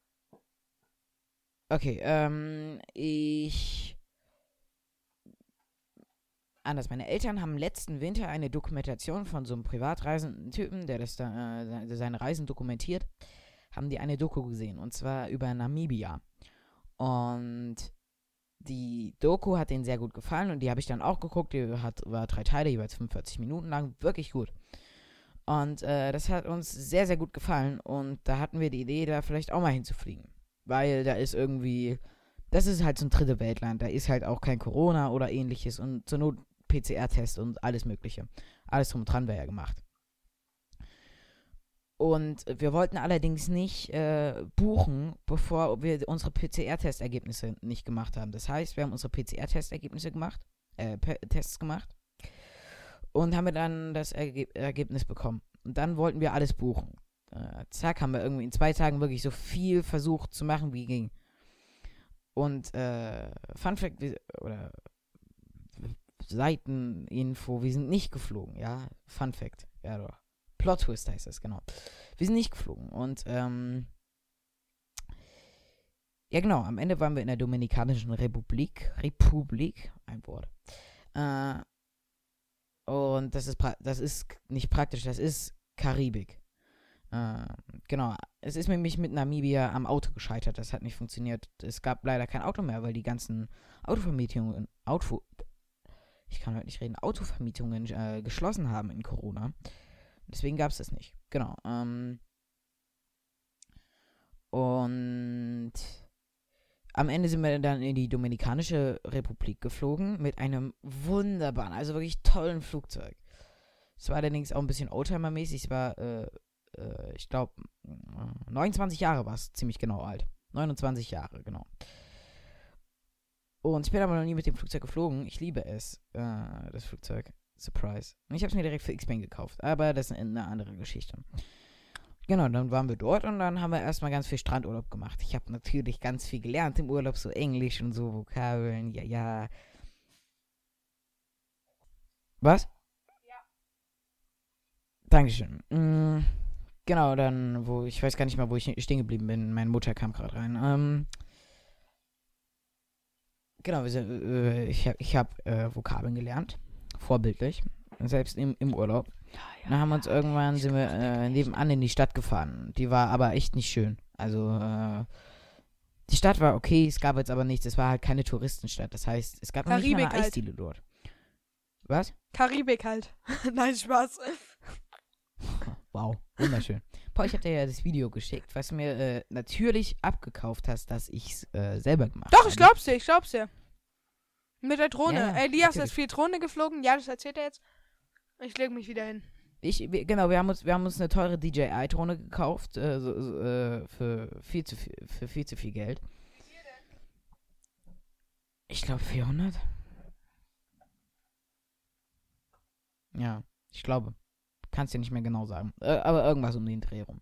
Okay, ähm, ich. Anders, meine Eltern haben letzten Winter eine Dokumentation von so einem privatreisenden Typen, der das da, äh, se- seine Reisen dokumentiert, haben die eine Doku gesehen und zwar über Namibia. Und die Doku hat denen sehr gut gefallen und die habe ich dann auch geguckt. Die hat, war drei Teile, jeweils 45 Minuten lang, wirklich gut. Und äh, das hat uns sehr, sehr gut gefallen und da hatten wir die Idee, da vielleicht auch mal hinzufliegen weil da ist irgendwie, das ist halt so ein dritte Weltland, da ist halt auch kein Corona oder ähnliches und zur Not PCR-Test und alles mögliche. Alles drum und dran wäre ja gemacht. Und wir wollten allerdings nicht äh, buchen, bevor wir unsere PCR-Testergebnisse nicht gemacht haben. Das heißt, wir haben unsere PCR-Testergebnisse gemacht, äh, Tests gemacht und haben dann das Erge Ergebnis bekommen. Und dann wollten wir alles buchen äh, zack, haben wir irgendwie in zwei Tagen wirklich so viel versucht zu machen, wie ging. Und äh, Fun Fact, oder Seiteninfo, wir sind nicht geflogen, ja. Fun Fact, ja doch. Plot Twist heißt das, genau. Wir sind nicht geflogen und ähm, ja genau, am Ende waren wir in der Dominikanischen Republik, Republik, ein Wort. Äh, und das ist, das ist nicht praktisch, das ist Karibik. Äh, genau. Es ist nämlich mit Namibia am Auto gescheitert. Das hat nicht funktioniert. Es gab leider kein Auto mehr, weil die ganzen Autovermietungen, Auto, ich kann heute nicht reden, Autovermietungen äh, geschlossen haben in Corona. Deswegen gab es das nicht. Genau. Ähm, und am Ende sind wir dann in die Dominikanische Republik geflogen mit einem wunderbaren, also wirklich tollen Flugzeug. Es war allerdings auch ein bisschen Oldtimer-mäßig. Es war, äh, äh, ich glaube, 29 Jahre war es ziemlich genau alt. 29 Jahre, genau. Und ich bin aber noch nie mit dem Flugzeug geflogen. Ich liebe es, äh, das Flugzeug. Surprise. Und ich habe es mir direkt für X-Bang gekauft. Aber das ist eine andere Geschichte. Genau, dann waren wir dort und dann haben wir erstmal ganz viel Strandurlaub gemacht. Ich habe natürlich ganz viel gelernt im Urlaub, so Englisch und so Vokabeln, ja, ja. Was? Dankeschön. Mm, genau, dann, wo, ich weiß gar nicht mehr, wo ich stehen geblieben bin. Meine Mutter kam gerade rein. Ähm, genau, sind, äh, ich habe ich hab, äh, Vokabeln gelernt. Vorbildlich. Selbst im, im Urlaub. Dann haben wir uns irgendwann, sind wir äh, nebenan in die Stadt gefahren. Die war aber echt nicht schön. Also, äh, die Stadt war okay, es gab jetzt aber nichts. Es war halt keine Touristenstadt. Das heißt, es gab noch nicht mal
Karibik
eine
halt.
Eisdiele dort. Was?
Karibik halt. Nein, Spaß.
Wow, wunderschön. Paul, ich hab dir ja das Video geschickt, was du mir äh, natürlich abgekauft hast, dass ich's äh, selber gemacht
Doch,
habe.
ich glaub's dir, ich glaub's dir. Mit der Drohne.
Ja,
Elias
natürlich.
ist viel Drohne geflogen. Ja, das erzählt er jetzt. Ich leg mich wieder hin.
Ich, wir, genau, wir haben uns, wir haben uns eine teure DJI-Drohne gekauft, äh, so, so, äh, für viel zu viel, für viel zu viel Geld. Ich glaube 400. Ja, ich glaube. Kannst dir nicht mehr genau sagen. Äh, aber irgendwas um den Dreh rum.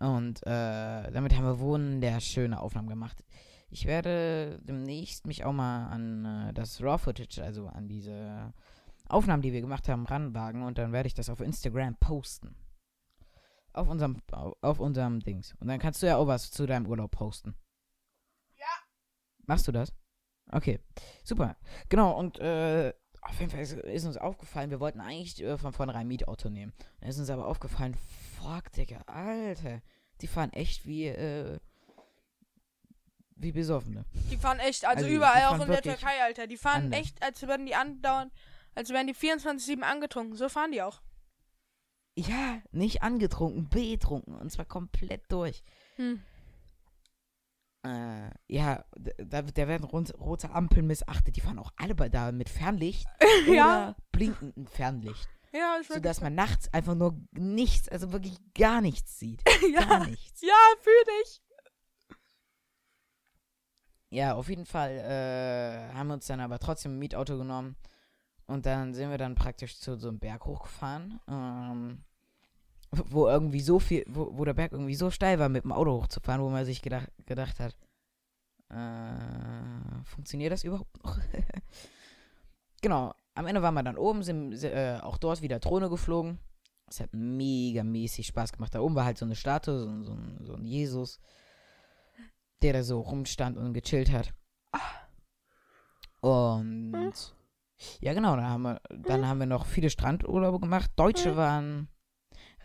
Und äh, damit haben wir wunderschöne Aufnahmen gemacht. Ich werde demnächst mich auch mal an äh, das Raw-Footage, also an diese Aufnahmen, die wir gemacht haben, ranwagen und dann werde ich das auf Instagram posten. Auf unserem, au- auf unserem Dings. Und dann kannst du ja auch was zu deinem Urlaub posten.
Ja.
Machst du das? Okay. Super. Genau, und äh, auf jeden Fall ist, ist uns aufgefallen, wir wollten eigentlich äh, von vornherein ein Mietauto nehmen. Dann ist uns aber aufgefallen, fuck, Digga, Alter. Die fahren echt wie, äh, wie Besoffene.
Die fahren echt, also,
Also,
überall auch in der Türkei, Alter. Die fahren
anders.
echt, als würden die andauernd, als wären die 24-7 angetrunken. So fahren die auch.
Ja, nicht angetrunken, betrunken. Und zwar komplett durch.
Hm.
Äh, ja, da, da werden rote Ampeln missachtet. Die fahren auch alle bei da mit Fernlicht
Ja.
oder blinkendem Fernlicht.
Ja, ich
Sodass man nachts einfach nur nichts, also wirklich gar nichts sieht. Gar
ja,
nichts.
ja, fühl dich.
Ja, auf jeden Fall äh, haben wir uns dann aber trotzdem ein Mietauto genommen. Und dann sind wir dann praktisch zu so einem Berg hochgefahren. Ähm, wo irgendwie so viel, wo, wo der Berg irgendwie so steil war, mit dem Auto hochzufahren, wo man sich gedacht, gedacht hat, äh, funktioniert das überhaupt noch? genau. am Ende waren wir dann oben, sind äh, auch dort wieder Drohne geflogen. Es hat mega mäßig Spaß gemacht. Da oben war halt so eine Statue, so, so, ein, so ein Jesus, der da so rumstand und gechillt hat. Und
Hm.
ja, genau, dann haben wir, dann haben wir noch viele Strandurlaube gemacht. Deutsche
Hm.
waren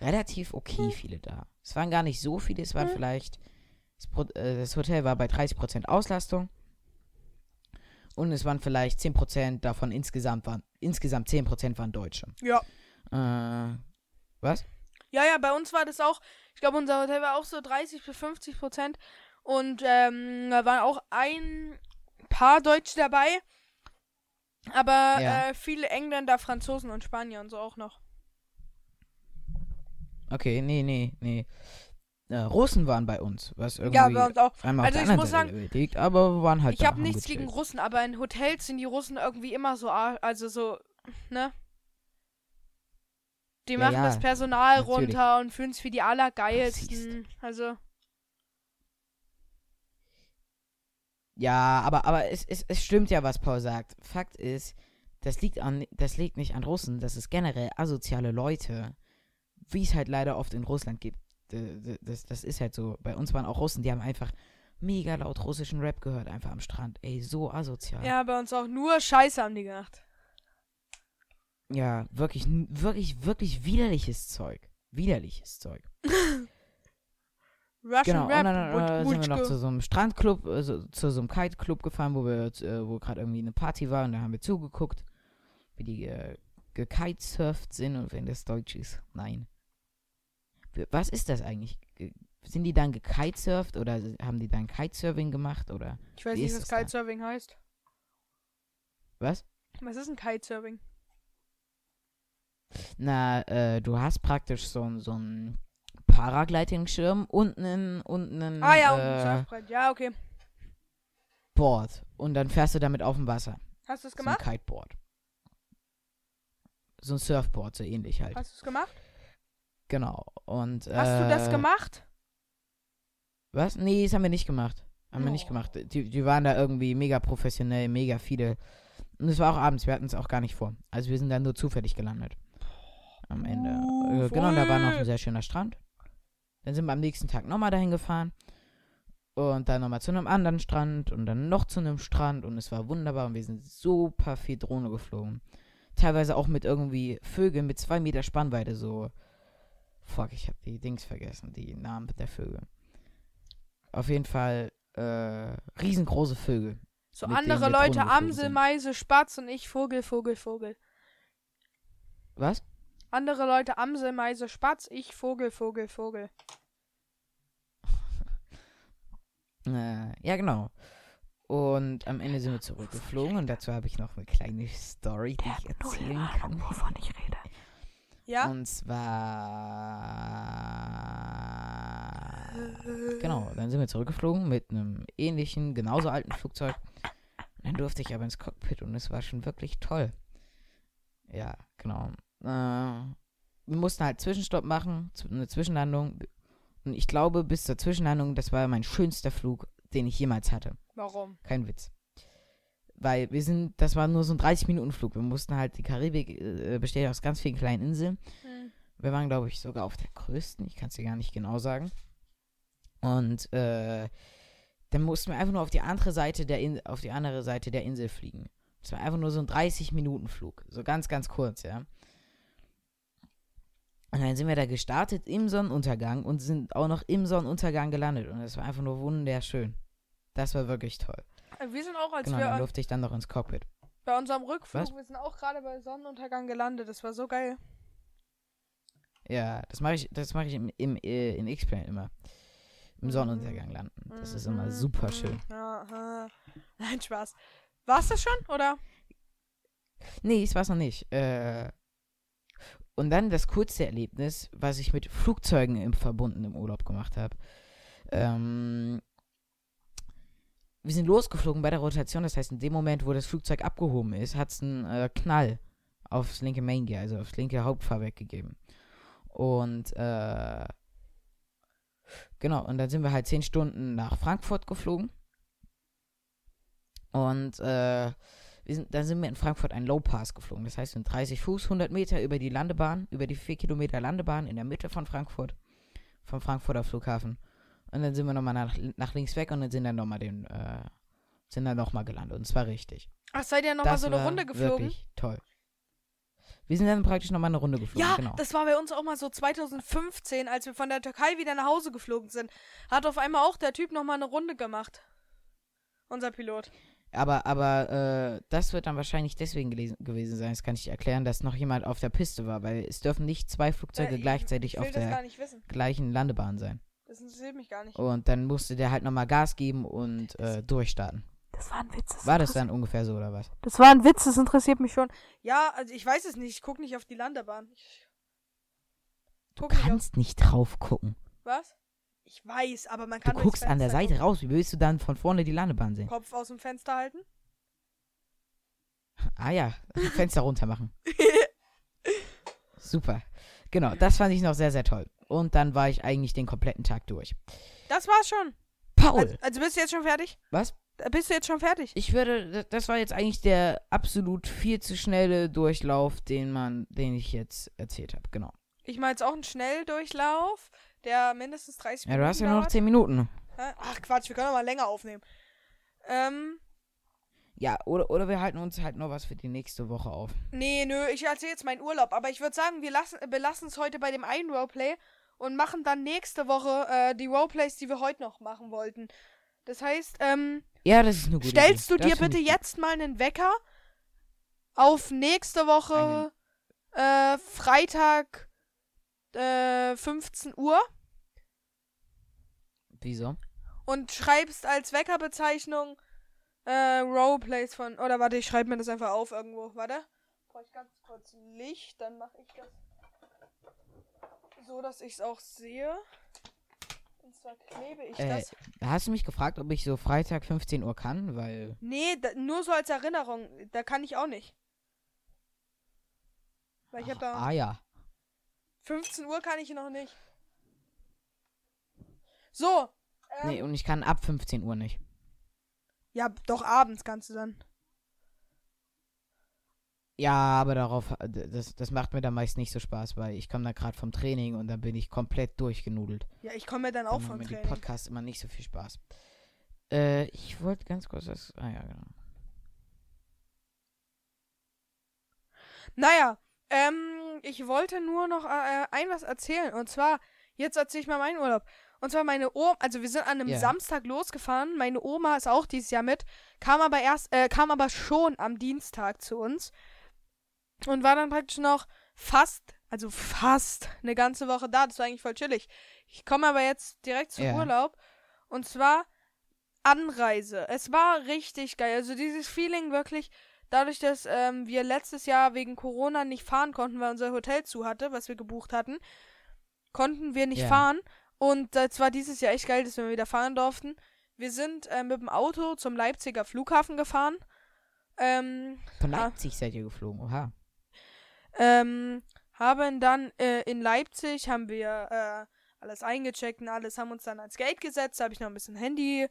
relativ okay viele da. Es waren gar nicht so viele, es waren
Hm.
vielleicht, äh, das Hotel war bei 30% Auslastung. Und es waren vielleicht 10% davon insgesamt waren, insgesamt 10% waren Deutsche.
Ja.
Äh, was?
Ja, ja, bei uns war das auch, ich glaube, unser Hotel war auch so 30 bis 50 Prozent. Und ähm, da waren auch ein paar Deutsche dabei. Aber
Ja.
äh, viele Engländer, Franzosen und Spanier und so auch noch.
Okay, nee, nee, nee. Äh, Russen waren bei uns, was irgendwie
Ja, bei uns auch.
einmal
Also
auf
ich
der
muss
anderen
sagen,
Seite liegt, aber waren halt
Ich habe nichts gegen Russen, aber in Hotels sind die Russen irgendwie immer so, also so, ne? Die
Ja,
machen
ja,
das Personal
natürlich.
runter und fühlen sich wie die Allergeilsten. Also,
Ja, aber, aber es, es, es stimmt ja, was Paul sagt. Fakt ist, das liegt, an, das liegt nicht an Russen, das ist generell asoziale Leute, wie es halt leider oft in Russland gibt. Das, das ist halt so. Bei uns waren auch Russen, die haben einfach mega laut russischen Rap gehört, einfach am Strand. Ey, so asozial.
ja, bei uns auch nur Scheiße haben die gemacht.
Ja, wirklich, wirklich, wirklich widerliches Zeug. Widerliches Zeug.
Russian
Genau,
Rap,
und dann
Wut-
äh, sind wir noch zu so einem Strandclub, also zu so einem Kite-Club gefahren, wo wir, äh, wo gerade irgendwie eine Party war und da haben wir zugeguckt, wie die äh, gekitesurft sind und wenn das Deutsch ist. Nein. Was ist das eigentlich? Ge- Sind die dann gekitesurft oder haben die dann Kitesurfing gemacht oder
Ich weiß nicht, was? Kitesurfing heißt.
was?
Was ist ein Kitesurfing?
Na, äh, du hast praktisch so, ein- so einen Paragliding-Schirm und einen, und einen
Ah ja, und ein
äh,
Surfbrett. Ja, okay.
Board und dann fährst du damit auf dem Wasser.
Hast du es
So ein
gemacht?
Kiteboard. So ein Surfboard, so ähnlich halt.
Hast du es gemacht?
Genau. Und,
Hast du das
äh,
gemacht?
Was? Nee, das haben wir nicht gemacht. Haben wir nicht
Oh.
gemacht. Die, die waren da irgendwie mega professionell, mega viele. Und es war auch abends, wir hatten es auch gar nicht vor. Also wir sind dann nur zufällig gelandet. Am Ende.
Uh,
äh, genau, da war noch ein sehr schöner Strand. Dann sind wir am nächsten Tag nochmal dahin gefahren. Und dann nochmal zu einem anderen Strand und dann noch zu einem Strand und es war wunderbar und wir sind super viel Drohne geflogen. Teilweise auch mit irgendwie Vögeln mit zwei Meter Spannweite, so. Fuck, ich hab die Dings vergessen, die Namen der Vögel. Auf jeden Fall äh, riesengroße Vögel.
So andere Leute, Amsel. Meise, Spatz und ich Vogel, Vogel, Vogel.
Was?
Andere Leute, Amsel, Meise, Spatz, ich Vogel, Vogel, Vogel.
Äh, ja, genau. Und am Ende sind wir zurückgeflogen und dazu habe ich noch eine kleine Story, die ich erzählen kann.
wovon ich rede.
Ja?
Und zwar. Genau, dann sind wir zurückgeflogen mit einem ähnlichen, genauso alten Flugzeug. Dann durfte ich aber ins Cockpit und es war schon wirklich toll. Ja, genau. Äh, wir mussten halt Zwischenstopp machen, eine Zwischenlandung. Und ich glaube, bis zur Zwischenlandung, das war mein schönster Flug, den ich jemals hatte.
Warum?
Kein Witz. Weil wir sind, das war nur so ein 30-Minuten-Flug. Wir mussten halt, die Karibik äh, besteht aus ganz vielen kleinen Inseln.
Hm.
Wir waren, glaube ich, sogar auf der größten. Ich kann es dir gar nicht genau sagen. Und äh, dann mussten wir einfach nur auf die andere Seite der In auf die andere Seite der Insel fliegen. Das war einfach nur so ein 30-Minuten-Flug. So ganz, ganz kurz, ja. Und dann sind wir da gestartet im Sonnenuntergang und sind auch noch im Sonnenuntergang gelandet. Und das war einfach nur wunderschön. Das war wirklich toll.
Wir sind auch, als
Genau,
wir
dann
an-
durfte ich dann noch ins Cockpit.
bei unserem Rückflug,
Was?
wir sind auch gerade bei Sonnenuntergang gelandet. Das war so geil.
Ja, das mache ich, das mache ich im, im, äh, in X-Plane immer. Im
Mhm.
Sonnenuntergang landen. Das ist immer
Mhm,
super
mhm.
schön.
Ja, aha. Nein, Spaß. War's das schon, oder?
Nee, das war's noch nicht. Äh, und dann das coolste Erlebnis, was ich mit Flugzeugen im verbunden im Urlaub gemacht habe. Ähm, wir sind losgeflogen bei der Rotation, das heißt, in dem Moment, wo das Flugzeug abgehoben ist, hat es einen äh, Knall aufs linke Main Gear, also aufs linke Hauptfahrwerk gegeben. Und äh, genau, und dann sind wir halt zehn Stunden nach Frankfurt geflogen. Und äh, sind, dann sind wir in Frankfurt einen Low Pass geflogen. Das heißt, sind 30 Fuß, 100 Meter über die Landebahn, über die 4 Kilometer Landebahn in der Mitte von Frankfurt, vom Frankfurter Flughafen. Und dann sind wir nochmal nach, nach links weg und dann sind dann nochmal den, äh, sind dann nochmal gelandet. Und zwar richtig.
Ach, seid ihr nochmal so eine Runde geflogen?
Wirklich toll. Wir sind dann praktisch nochmal eine Runde geflogen,
Ja,
genau.
das war bei uns auch mal so 2015, als wir von der Türkei wieder nach Hause geflogen sind. Hat auf einmal auch der Typ nochmal eine Runde gemacht. Unser Pilot.
Aber, aber, äh, das wird dann wahrscheinlich deswegen gelesen, gewesen sein, das kann ich erklären, dass noch jemand auf der Piste war, weil es dürfen nicht zwei Flugzeuge
Äh, ich-
gleichzeitig
Ich
auf der gleichen Landebahn sein.
Das interessiert mich gar nicht.
Und dann musste der halt nochmal Gas geben und äh, durchstarten.
Das war ein Witz.
War das dann ungefähr so oder was?
Das war ein Witz, das interessiert mich schon. Ja, also ich weiß es nicht. Ich gucke nicht auf die Landebahn. Ich
Du
guck nicht auf,
kannst nicht drauf gucken.
was? Ich weiß, aber man
Du
kann durchs
guckst an der Seite raus. Wie willst du dann von vorne die Landebahn sehen?
gucken. Kopf aus dem Fenster halten.
Ah ja, Fenster runter machen. Super. Genau, das fand ich noch sehr, sehr toll. Und dann war ich eigentlich den kompletten Tag durch.
Das war's schon.
Paul!
Also, also bist du jetzt schon fertig?
Was?
Äh, Bist du jetzt schon fertig?
Ich würde, das war jetzt eigentlich der absolut viel zu schnelle Durchlauf, den man, den ich jetzt erzählt habe. Genau.
Ich mache jetzt auch einen Schnelldurchlauf, der mindestens 30
Ja,
Minuten
du hast ja nur noch
dauert.
10 Minuten.
Ach Quatsch, wir können auch mal länger aufnehmen. Ähm,
Ja, oder, oder wir halten uns halt noch was für die nächste Woche auf.
nee, nö, ich erzähle jetzt meinen Urlaub. Aber ich würde sagen, wir lassen, belassen es heute bei dem einen Roleplay und machen dann nächste Woche äh, die Roleplays, die wir heute noch machen wollten. Das heißt, ähm,
Ja, das ist eine gute
stellst
Idee.
du dir
Das
bitte jetzt mal einen Wecker auf nächste Woche äh, Freitag äh, 15 Uhr
Wieso?
und schreibst als Weckerbezeichnung äh, Roleplays von. Oder warte, ich schreibe mir das einfach auf irgendwo. Warte. Brauche ich ganz kurz Licht, dann mache ich das so, dass ich es auch sehe. Und zwar klebe ich
Äh,
das.
Hast du mich gefragt, ob ich so Freitag 15 Uhr kann? Weil.
Nee, da, nur so als Erinnerung. Da kann ich auch nicht. Weil ich hab da.
ah ja.
15 Uhr kann ich noch nicht. So. Ähm,
Nee, und ich kann ab 15 Uhr nicht.
Ja, doch abends kannst du dann.
Ja, aber darauf, äh, das, das macht mir dann meist nicht so Spaß, weil ich komme da gerade vom Training und dann bin ich komplett durchgenudelt.
Ja, ich komme ja dann
Dann
auch
machen
vom
mir die
Training.
Podcasts immer nicht so viel Spaß. Äh, ich wollte ganz kurz das. Ah ja, genau.
Naja, ähm, ich wollte nur noch äh, ein was erzählen. Und zwar, jetzt erzähle ich mal meinen Urlaub. Und zwar meine Oma, also wir sind an einem
Ja.
Samstag losgefahren. Meine Oma ist auch dieses Jahr mit, kam aber erst, äh, kam aber schon am Dienstag zu uns. Und war dann praktisch noch fast, also fast eine ganze Woche da. Das war eigentlich voll chillig. Ich komme aber jetzt direkt zum
Ja.
Urlaub. Und zwar Anreise. Es war richtig geil. Also dieses Feeling wirklich, dadurch, dass ähm, wir letztes Jahr wegen Corona nicht fahren konnten, weil unser Hotel zu hatte, was wir gebucht hatten, konnten wir nicht
Ja.
fahren. Und es war dieses Jahr echt geil, dass wir wieder fahren durften. Wir sind äh, mit dem Auto zum Leipziger Flughafen gefahren. Ähm,
Von
Ah.
Leipzig seid ihr geflogen, oha.
Ähm, haben dann äh, in Leipzig haben wir äh, alles eingecheckt und alles, haben uns dann ans Gate gesetzt, da habe ich noch ein bisschen Handy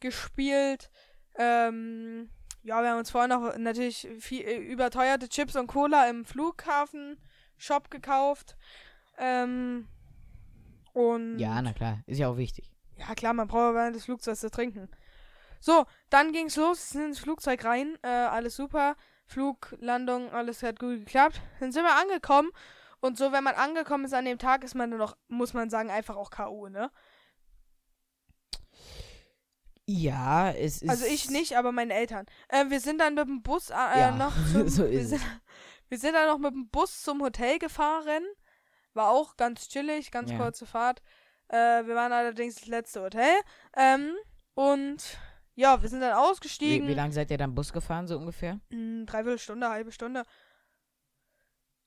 gespielt. Ähm, ja, wir haben uns vorher noch natürlich viel, äh, überteuerte Chips und Cola im Flughafen-Shop gekauft. Ähm, und
Ja, na klar, ist ja auch wichtig.
ja, klar, man braucht während des Flugzeugs zu trinken. So, dann ging's los, sind ins Flugzeug rein, äh, alles super. Flug, Landung, alles hat gut geklappt. Dann sind wir angekommen. Und so, wenn man angekommen ist an dem Tag, ist man dann noch, muss man sagen, einfach auch K.O., ne?
Ja, es ist.
Also ich nicht, aber meine Eltern. Äh, wir sind dann mit dem Bus äh,
Ja,
noch zum,
so
wir,
ist
sind, wir sind dann noch mit dem Bus zum Hotel gefahren. War auch ganz chillig, ganz
Ja.
kurze Fahrt. Äh, wir waren allerdings das letzte Hotel. Ähm, und ja, wir sind dann ausgestiegen.
Wie, wie lange seid ihr dann Bus gefahren, so ungefähr?
Mm, Dreiviertel Stunde, halbe Stunde.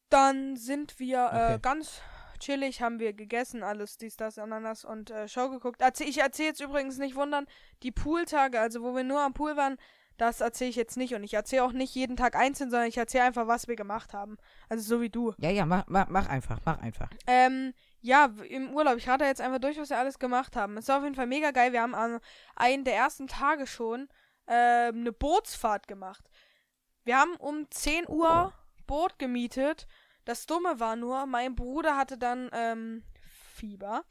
Dann sind wir äh,
Okay.
ganz chillig, haben wir gegessen, alles dies, das, ananas und äh, Show geguckt. Erzähl, ich erzähle jetzt übrigens nicht wundern, die Pooltage, also wo wir nur am Pool waren, das erzähle ich jetzt nicht. Und ich erzähle auch nicht jeden Tag einzeln, sondern ich erzähle einfach, was wir gemacht haben. Also so wie du.
Ja, ja, mach, mach, mach einfach, mach einfach.
Ähm, ja, im Urlaub. Ich rate jetzt einfach durch, was wir alles gemacht haben. Es war auf jeden Fall mega geil. Wir haben an einem der ersten Tage schon ähm, eine Bootsfahrt gemacht. wir haben um 10 Uhr Boot gemietet. Das Dumme war nur, mein Bruder hatte dann ähm, Fieber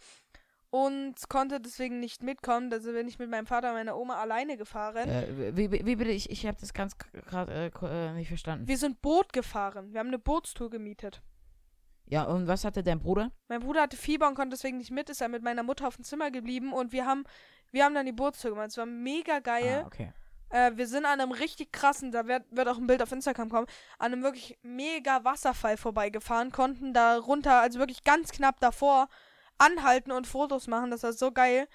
und konnte deswegen nicht mitkommen. Sind wir nicht mit meinem Vater und meiner Oma alleine gefahren.
Äh, wie, wie, bitte? Ich, ich habe das ganz gerade äh, äh, nicht verstanden.
Wir sind Boot gefahren. Wir haben eine Bootstour gemietet.
Ja, und was hatte dein Bruder?
Mein Bruder hatte Fieber und konnte deswegen nicht mit, ist er mit meiner Mutter auf dem Zimmer geblieben und wir haben, wir haben dann die Bootstour gemacht. Es war mega geil.
Ah, okay.
Äh, wir sind an einem richtig krassen, da wird, wird auch ein Bild auf Instagram kommen, an einem wirklich mega Wasserfall vorbeigefahren, konnten da runter, also wirklich ganz knapp davor, anhalten und Fotos machen. Das war so geil.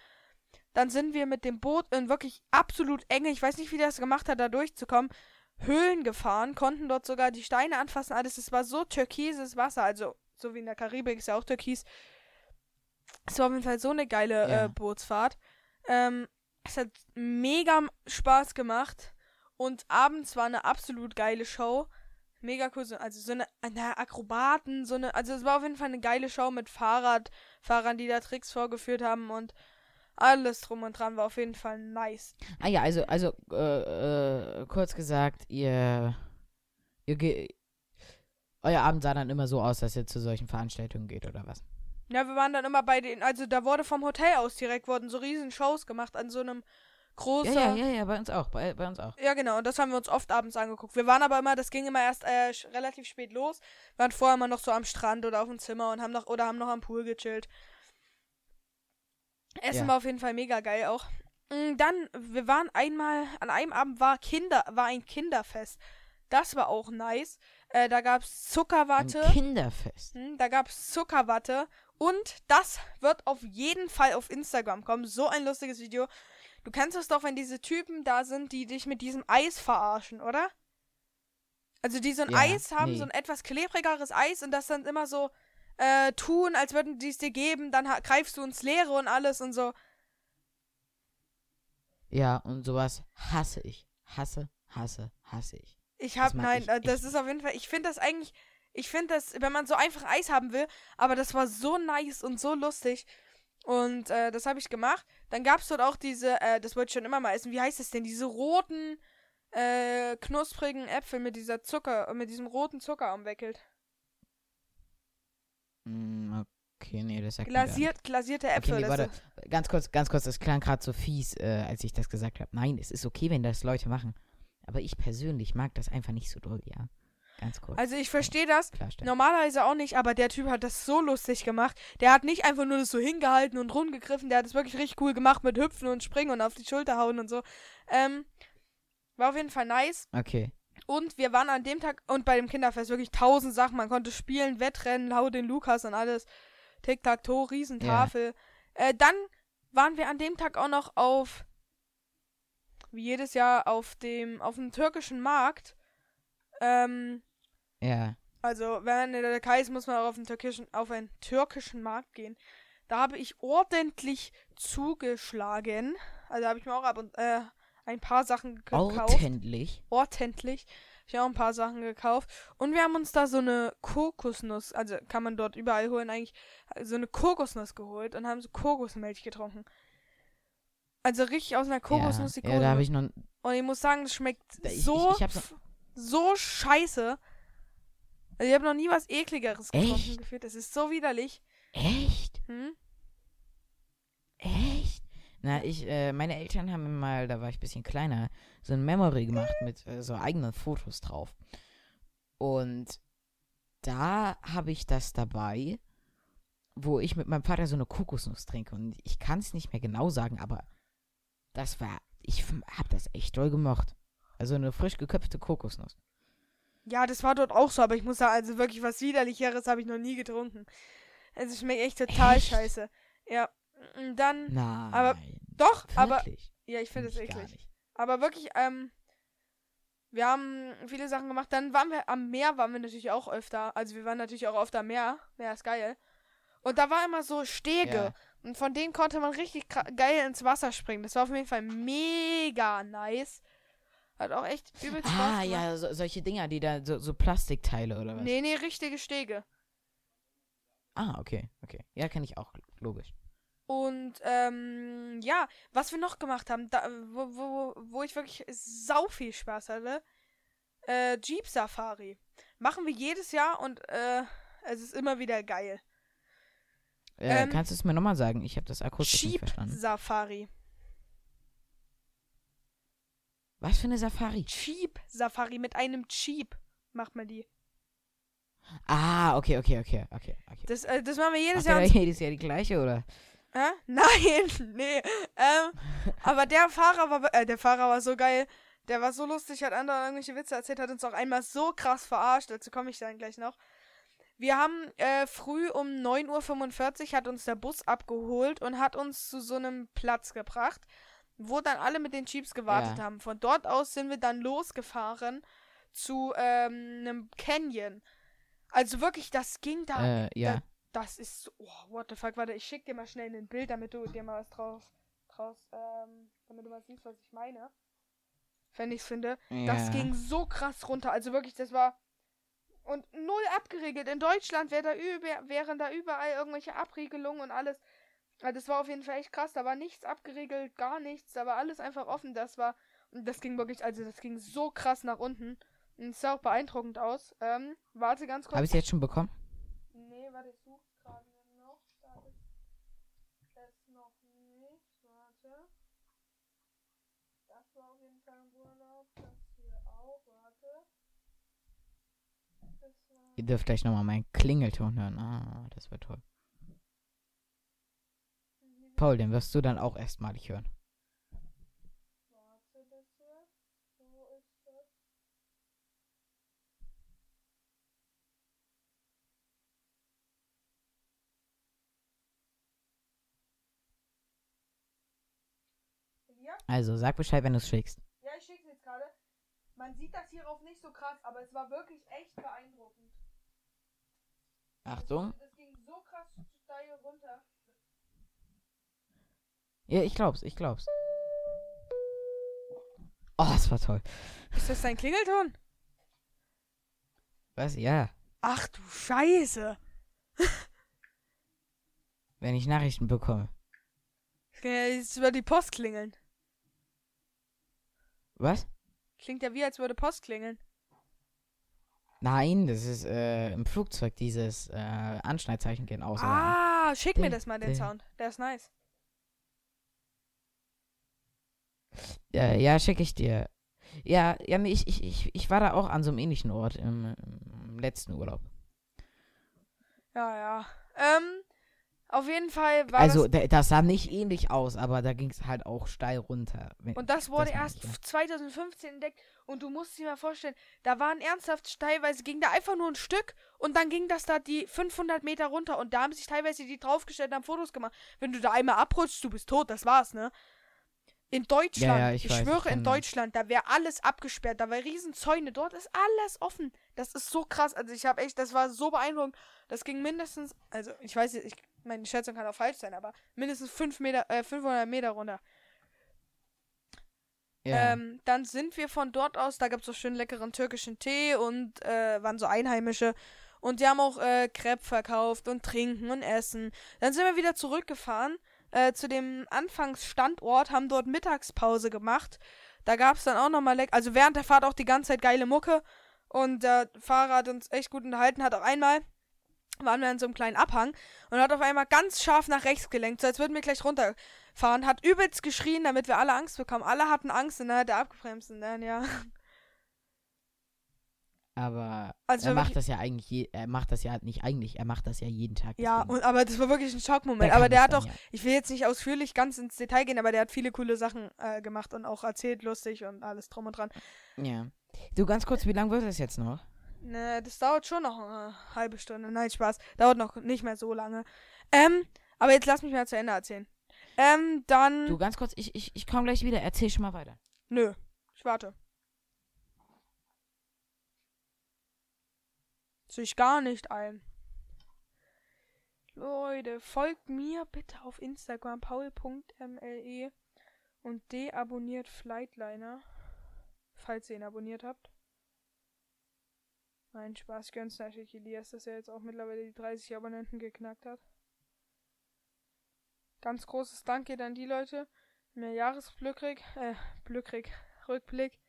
Dann sind wir mit dem Boot in wirklich absolut enge, ich weiß nicht, wie der das gemacht hat, da durchzukommen, Höhlen gefahren, konnten dort sogar die Steine anfassen, alles. Es war so türkises Wasser, also so wie in der Karibik ist ja auch türkis. Es war auf jeden Fall so eine geile
Ja.
äh, Bootsfahrt. Ähm, es hat mega Spaß gemacht und abends war eine absolut geile Show. Mega cool, so, also so eine, eine Akrobaten, so eine, also es war auf jeden Fall eine geile Show mit Fahrradfahrern, die da Tricks vorgeführt haben und alles drum und dran war auf jeden Fall nice.
Ah ja, also, also, äh, äh, kurz gesagt, ihr, ihr euer Abend sah dann immer so aus, dass ihr zu solchen Veranstaltungen geht, oder was?
Ja, wir waren dann immer bei den, also da wurde vom Hotel aus direkt, wurden so riesen Shows gemacht an so einem großen.
Ja, ja, ja, ja, bei uns auch, bei, bei uns auch.
Ja, genau, und das haben wir uns oft abends angeguckt. Wir waren aber immer, das ging immer erst äh, relativ spät los. Wir waren vorher immer noch so am Strand oder auf dem Zimmer und haben noch oder haben noch am Pool gechillt. Essen
Ja.
war auf jeden Fall mega geil auch. Mm, Dann, wir waren einmal, an einem Abend war Kinder, war ein Kinderfest. Das war auch nice. Äh, da gab's
Ein
Zuckerwatte.
Kinderfest.
Hm, Da gab's Zuckerwatte. Und das wird auf jeden Fall auf Instagram kommen. So ein lustiges Video. Du kennst es doch, wenn diese Typen da sind, die dich mit diesem Eis verarschen, oder? Also die so ein
Ja,
Eis haben,
nee.
so ein etwas klebrigeres Eis und das dann immer so äh, tun, als würden die es dir geben. Dann greifst du ins Leere und alles und so.
Ja, und sowas hasse ich. Hasse, hasse, hasse ich.
Ich
Das
hab,
mag
nein,
ich
äh, das
echt
ist auf jeden Fall, ich finde das eigentlich, ich finde das, wenn man so einfach Eis haben will, aber das war so nice und so lustig. Und äh, das habe ich gemacht. Dann gab es dort auch diese, äh, das wollte ich schon immer mal essen, wie heißt es denn? Diese roten, äh, knusprigen Äpfel mit dieser Zucker, mit diesem roten Zucker umwickelt.
Mm, okay, nee, das sagt.
Glasiert, glasierte Äpfel.
nee,
das
warte. Ganz kurz, ganz kurz, das klang gerade so fies, äh, als ich das gesagt habe. Nein, es ist okay, wenn das Leute machen. Aber ich persönlich mag das einfach nicht so doll, ja. Ganz kurz.
Also ich verstehe das. Normalerweise auch nicht, aber der Typ hat das so lustig gemacht. Der hat nicht einfach nur das so hingehalten und rumgegriffen, der hat es wirklich richtig cool gemacht mit Hüpfen und Springen und auf die Schulter hauen und so. Ähm, war auf jeden Fall nice.
Okay.
Und wir waren an dem Tag und bei dem Kinderfest wirklich tausend Sachen. Man konnte spielen, Wettrennen, hau den Lukas und alles. Tic-Tac-Toe, Riesentafel. Äh, dann waren wir an dem Tag auch noch auf, wie jedes Jahr, auf dem, auf dem türkischen Markt. Ähm,
Ja.
also, wenn man in der Türkei ist, muss man auch auf, den türkischen, auf einen türkischen Markt gehen. Da habe ich ordentlich zugeschlagen. Also habe ich mir auch ab und äh, ein paar Sachen gekauft.
Ordentlich.
Ordentlich. Ich habe auch ein paar Sachen gekauft. Und wir haben uns da so eine Kokosnuss, also kann man dort überall holen eigentlich, so eine Kokosnuss geholt und haben so Kokosmilch getrunken. Also richtig aus einer Kokosnuss
ja, ja, da habe ich noch.
und ich muss sagen, es schmeckt
ich-
so,
ich- ich
so scheiße. Also ich habe noch nie was ekligeres getrunken gefühlt. Das ist so widerlich.
Echt?
Hm?
Echt? Na, ich, äh, meine Eltern haben mir mal, da war ich ein bisschen kleiner, so ein Memory gemacht mit äh, so eigenen Fotos drauf. Und da habe ich das dabei, wo ich mit meinem Vater so eine Kokosnuss trinke. Und ich kann es nicht mehr genau sagen, aber das war, ich habe das echt doll gemocht. Also eine frisch geköpfte Kokosnuss.
Ja, das war dort auch so, aber ich muss sagen, also wirklich was widerlicheres habe ich noch nie getrunken. Also es schmeckt echt total
Echt?
scheiße. Ja. Und dann.
Nein.
Aber- Doch, aber.
wirklich?
Ja, ich finde es
Find
eklig. Aber wirklich, ähm. Wir haben viele Sachen gemacht. Dann waren wir am Meer, waren wir natürlich auch öfter. Also wir waren natürlich auch oft am Meer. Meer ist geil. Und da war immer so Stege.
Ja.
Und von denen konnte man richtig geil ins Wasser springen. Das war auf jeden Fall mega nice. Hat auch echt übelst Spaß
Ah,
gemacht.
ja, so, solche Dinger, die da, so, so Plastikteile oder was?
Nee, nee, richtige Stege.
Ah, okay, okay. Ja, kenne ich auch, logisch.
Und ähm, ja, was wir noch gemacht haben, da, wo, wo, wo ich wirklich sau viel Spaß hatte, äh, Jeep Safari. Machen wir jedes Jahr und äh, es ist immer wieder geil.
Äh,
Ähm,
kannst du es mir nochmal sagen? Ich habe das akustisch nicht
Jeep
verstanden.
Safari.
Was für eine Safari?
Jeep Safari mit einem Jeep macht man die.
Ah, okay, okay, okay, okay. okay.
Das, äh, das machen wir jedes Jahr.
jedes Jahr die gleiche, oder?
Hä? Nein, nee. Ähm, aber der Fahrer war, äh, der Fahrer war so geil. Der war so lustig, hat andere irgendwelche Witze erzählt, hat uns auch einmal so krass verarscht. Dazu komme ich dann gleich noch. Wir haben äh, früh um 9.45 Uhr hat uns der Bus abgeholt und hat uns zu so einem Platz gebracht, wo dann alle mit den Jeeps gewartet
Ja.
haben. Von dort aus sind wir dann losgefahren zu ähm, einem Canyon. Also wirklich, das ging da
Äh, ja.
das ist so, oh, what the fuck, warte, ich schick dir mal schnell ein Bild, damit du dir mal was draus, draus, ähm, damit du mal siehst, was ich meine. Wenn ich's finde. Das
ja.
ging so krass runter, also wirklich, das war, und null abgeregelt. In Deutschland wär da über, wären da überall irgendwelche Abriegelungen und alles. Also das war auf jeden Fall echt krass, da war nichts abgeregelt, gar nichts, da war alles einfach offen, das war, und das ging wirklich, also das ging so krass nach unten. Und es sah auch beeindruckend aus. Ähm, warte ganz kurz.
Habe ich es jetzt schon bekommen?
Nee, warte, ich suche gerade noch. Da ist es noch nicht. Warte. Das war auf jeden Fall im Urlaub. Das hier auch. Warte. Das war.
Ihr dürft gleich nochmal meinen Klingelton hören. Ah, das wird toll. Paul, den wirst du dann auch erstmalig hören. Also, sag Bescheid, wenn du es schickst.
Ja, ich schicke jetzt gerade. Man sieht das hierauf nicht so krass, aber es war wirklich echt beeindruckend.
Achtung.
Das ging so krass steil runter.
Ja, ich glaub's, ich glaub's. Oh, das war toll.
Ist das dein Klingelton?
Was? Ja.
Ach du Scheiße.
Wenn ich Nachrichten bekomme.
Das kann ja jetzt über die Post klingeln.
Was?
Klingt ja wie, als würde Post klingeln.
Nein, das ist äh, im Flugzeug dieses äh, Anschneidzeichen gehen aus.
Ah, schick mir das mal, den. Sound. Der ist nice.
Ja, ja, schicke ich dir. Ja, ja, nee, ich, ich, ich, ich war da auch an so einem ähnlichen Ort im, im letzten Urlaub.
Ja, ja. Ähm, auf jeden Fall war
also,
das...
da, das sah nicht ähnlich aus, aber da ging es halt auch steil runter.
Und das wurde
das
erst
ich, ja.
2015 entdeckt. Und du musst dir mal vorstellen, da waren ernsthaft teilweise, ging da einfach nur ein Stück und dann ging das da die 500 Meter runter und da haben sich teilweise die draufgestellt und haben Fotos gemacht. Wenn du da einmal abrutschst, du bist tot, das war's, ne? In Deutschland,
Ja, ja, ich
ich,
weiß, ich
schwöre, in
kenn das.
Deutschland, da wäre alles abgesperrt, da wäre Riesenzäune, dort ist alles offen. Das ist so krass. Also ich habe echt, das war so beeindruckend. Das ging mindestens, also ich weiß jetzt, ich, meine Schätzung kann auch falsch sein, aber mindestens 5 Meter, äh, 500 Meter runter.
Ja.
Ähm, dann sind wir von dort aus, da gab es so schön leckeren türkischen Tee und äh, waren so Einheimische. Und die haben auch äh, Crepe verkauft und Trinken und Essen. Dann sind wir wieder zurückgefahren äh, zu dem Anfangsstandort, haben dort Mittagspause gemacht. Da gab es dann auch nochmal leck. Also während der Fahrt auch die ganze Zeit geile Mucke. Und der Fahrer hat uns echt gut unterhalten, hat auch einmal waren wir an so einem kleinen Abhang und hat auf einmal ganz scharf nach rechts gelenkt, so als würden wir gleich runterfahren. Hat übelst geschrien, damit wir alle Angst bekommen. Alle hatten Angst und dann hat er abgebremst und dann, ja.
Aber
Also
er macht das ja eigentlich, je, er macht das ja nicht eigentlich, er macht das ja jeden Tag.
Ja,
deswegen.
und, aber das war wirklich ein Schockmoment.
Der
aber der hat auch,
ja.
ich will jetzt nicht ausführlich ganz ins Detail gehen, aber der hat viele coole Sachen äh, gemacht und auch erzählt, lustig und alles drum und dran.
Ja. Du, ganz kurz, wie lange wird das jetzt noch?
Ne, das dauert schon noch eine halbe Stunde. Nein, Spaß. Dauert noch nicht mehr so lange. Ähm, aber jetzt lass mich mal zu Ende erzählen. Ähm, dann.
Du, ganz kurz, ich, ich, ich komme gleich wieder, erzähl schon mal weiter.
Nö, ich warte. Sehe ich gar nicht ein. Leute, folgt mir bitte auf Instagram paul.mle und deabonniert Flightliner, falls ihr ihn abonniert habt. Nein, Spaß, gönn's natürlich Elias, dass er jetzt auch mittlerweile die 30 Abonnenten geknackt hat. Ganz großes Dank geht an die Leute, die mir Jahresglückrig, äh, Glückrig, Rückblick,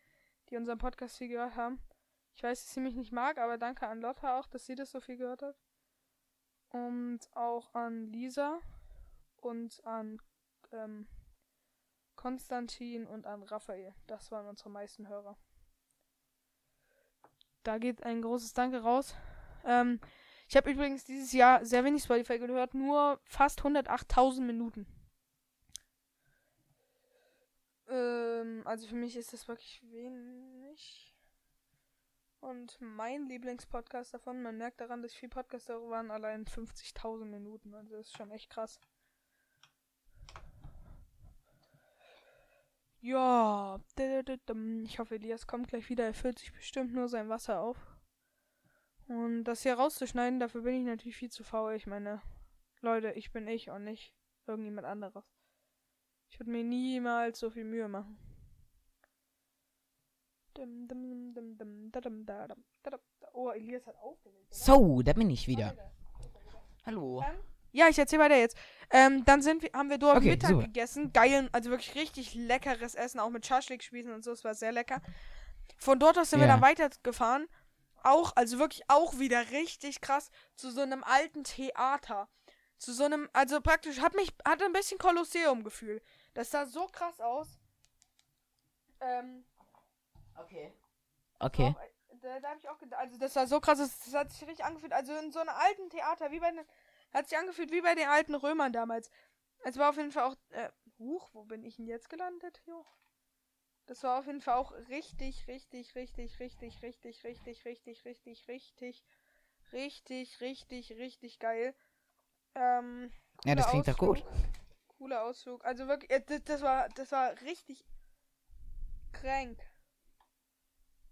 die unseren Podcast hier gehört haben. Ich weiß, dass sie mich nicht mag, aber danke an Lotta auch, dass sie das so viel gehört hat. Und auch an Lisa und an ähm, Konstantin und an Raphael. Das waren unsere meisten Hörer. Da geht ein großes Danke raus. Ähm, ich habe übrigens dieses Jahr sehr wenig Spotify gehört, nur fast 108.000 Minuten. Ähm, also für mich ist das wirklich wenig. Und mein Lieblingspodcast davon, man merkt daran, dass viele Podcasts darüber waren, allein 50.000 Minuten. Also das ist schon echt krass. Ja, ich hoffe, Elias kommt gleich wieder. Er füllt sich bestimmt nur sein Wasser auf. Und das hier rauszuschneiden, dafür bin ich natürlich viel zu faul. Ich meine, Leute, ich bin ich und nicht irgendjemand anderes. Ich würde mir niemals so viel Mühe machen. Oh, Elias hat aufgelegt.
So, da bin ich wieder. Hallo.
Ähm, ja, ich erzähl weiter jetzt. Ähm, dann sind wir, haben wir dort
Okay,
Mittag
super.
gegessen. Geil, also wirklich richtig leckeres Essen, auch mit Schaschlik-Spießen und so. Es war sehr lecker. Von dort aus sind wir
Ja.
dann weitergefahren. Auch, also wirklich auch wieder richtig krass, zu so einem alten Theater. Zu so einem, also praktisch, hat mich, hatte ein bisschen Kolosseum-Gefühl. Das sah so krass aus. Ähm,
Okay. Okay.
auch, äh, da, da habe ich auch gedacht, also das sah so krass aus, das hat sich richtig angefühlt, also in so einem alten Theater, wie bei den, hat sich angefühlt wie bei den alten Römern damals. Es war auf jeden Fall auch, äh, huch, wo bin ich denn jetzt gelandet? Jo. Das war auf jeden Fall auch richtig, richtig, richtig, richtig, richtig, richtig, richtig, richtig, richtig, richtig, richtig, richtig geil. Ähm,
Ja, das klingt doch gut.
Cooler Ausflug. Also wirklich, äh, das, das war, das war richtig krank.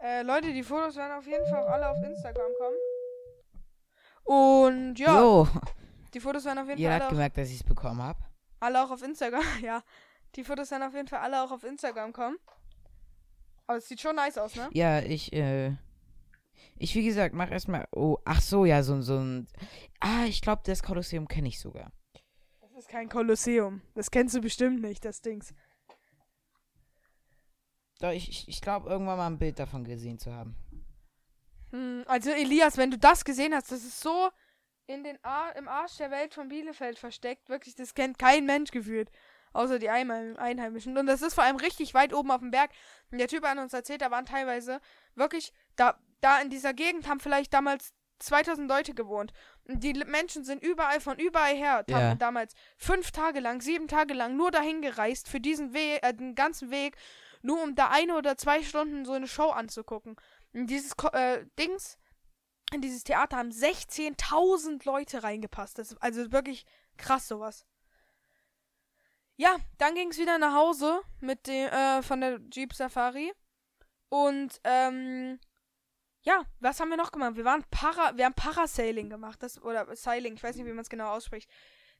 Äh, Leute, die Fotos werden auf jeden Fall auch alle auf Instagram kommen. Und ja,
So,
die Fotos werden auf jeden
jeder
Fall
hat
alle, auf,
gemerkt, dass ich es bekommen habe.
alle auch auf Instagram. ja, die Fotos werden auf jeden Fall alle auch auf Instagram kommen. Aber es sieht schon nice aus, ne?
Ja, ich, äh. Ich, wie gesagt, mach erstmal. Oh, ach so, ja, so, so ein. Ah, ich glaube, das Kolosseum kenne ich sogar.
Das ist kein Kolosseum. Das kennst du bestimmt nicht, das Dings.
Doch, ich, ich, ich glaube, irgendwann mal ein Bild davon gesehen zu haben.
Hm, also Elias, wenn du das gesehen hast, das ist so in den Ar im Arsch der Welt von Bielefeld versteckt. Wirklich, das kennt kein Mensch gefühlt. Außer die Einheim- Einheimischen. Und das ist vor allem richtig weit oben auf dem Berg. Und der Typ hat uns erzählt, da waren teilweise wirklich, da, da in dieser Gegend haben vielleicht damals 2000 Leute gewohnt. Und die Menschen sind überall von überall her, haben damals fünf Tage lang, sieben Tage lang nur dahin gereist für diesen Weg, äh, den ganzen Weg, nur um da eine oder zwei Stunden so eine Show anzugucken. Und dieses äh, Dings, in dieses Theater haben 16.000 Leute reingepasst. Das also wirklich krass sowas. Ja, dann ging es wieder nach Hause mit dem äh, von der Jeep Safari und ähm, ja, was haben wir noch gemacht? Wir waren Para, wir haben Parasailing gemacht, das oder Sailing, ich weiß nicht, wie man es genau ausspricht.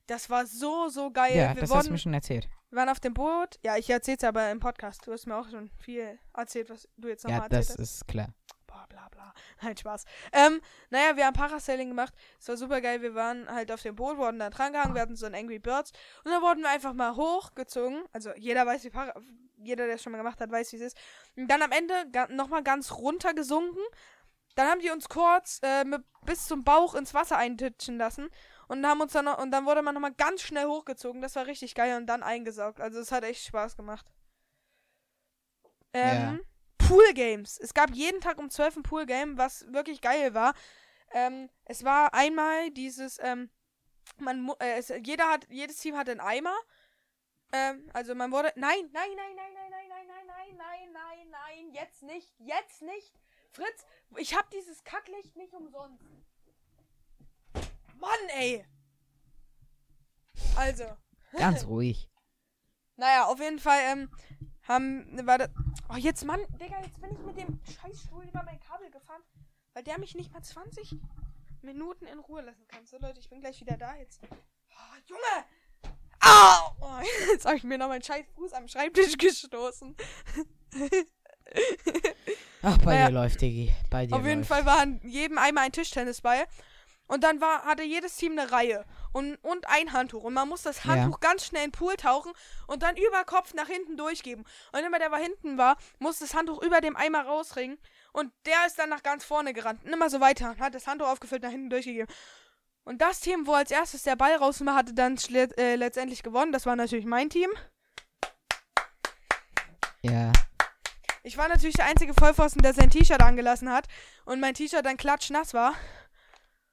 Das war so so geil.
ja,
wir
das hast du
wurden,
mir schon erzählt.
wir waren auf dem Boot. Ja, ich erzähl's aber im Podcast. Du hast mir auch schon viel erzählt, was du jetzt nochmal
Ja,
erzählt
das
hast.
ist klar.
Bla bla bla. Nein, Spaß. Ähm, naja, wir haben Parasailing gemacht. Es war super geil. Wir waren halt auf dem Boot, wurden da dran gehangen. Wir hatten so ein Angry Birds. Und dann wurden wir einfach mal hochgezogen. Also jeder weiß, wie Para jeder, der es schon mal gemacht hat, weiß, wie es ist. Und dann am Ende nochmal ganz runter gesunken. Dann haben die uns kurz äh, mit, bis zum Bauch ins Wasser eintitschen lassen. Und haben uns dann noch, und dann wurde man nochmal ganz schnell hochgezogen. Das war richtig geil und dann eingesaugt. Also es hat echt Spaß gemacht. Ähm, Pool Games. Es gab jeden Tag um 12 ein Pool Game, was wirklich geil war. Ähm, es war einmal dieses, ähm, man, äh, es, jeder hat, jedes Team hatte einen Eimer. Ähm, also man wurde, nein, nein, nein, nein, nein, nein, nein, nein, nein, nein, nein, nein, jetzt nicht, jetzt nicht. Fritz, ich hab dieses Kacklicht nicht umsonst. Mann, ey. Also.
Ganz ruhig.
Naja, auf jeden Fall ähm, haben, war das, oh jetzt Mann, Digga, jetzt bin ich mit dem Scheißstuhl über mein Kabel gefahren, weil der mich nicht mal 20 Minuten in Ruhe lassen kann. So Leute, ich bin gleich wieder da jetzt. Oh, Junge! Au! Oh, jetzt habe ich mir noch meinen scheiß Fuß am Schreibtisch gestoßen.
Ach, bei
Naja,
dir läuft, Diggi. Bei dir
Auf jeden
läuft.
Fall war an jedem einmal ein Tischtennisball. Und dann war, hatte jedes Team eine Reihe und, und ein Handtuch. Und man muss das
Ja.
Handtuch ganz schnell in den Pool tauchen und dann über Kopf nach hinten durchgeben. Und immer der, der hinten war, muss das Handtuch über dem Eimer rausringen. Und der ist dann nach ganz vorne gerannt. Und immer so weiter. Und hat das Handtuch aufgefüllt, nach hinten durchgegeben. Und das Team, wo als erstes der Ball raus war, hatte dann äh, letztendlich gewonnen. Das war natürlich mein Team.
Ja.
Ich war natürlich der einzige Vollpfosten, der sein T-Shirt angelassen hat. Und mein T-Shirt dann klatschnass war.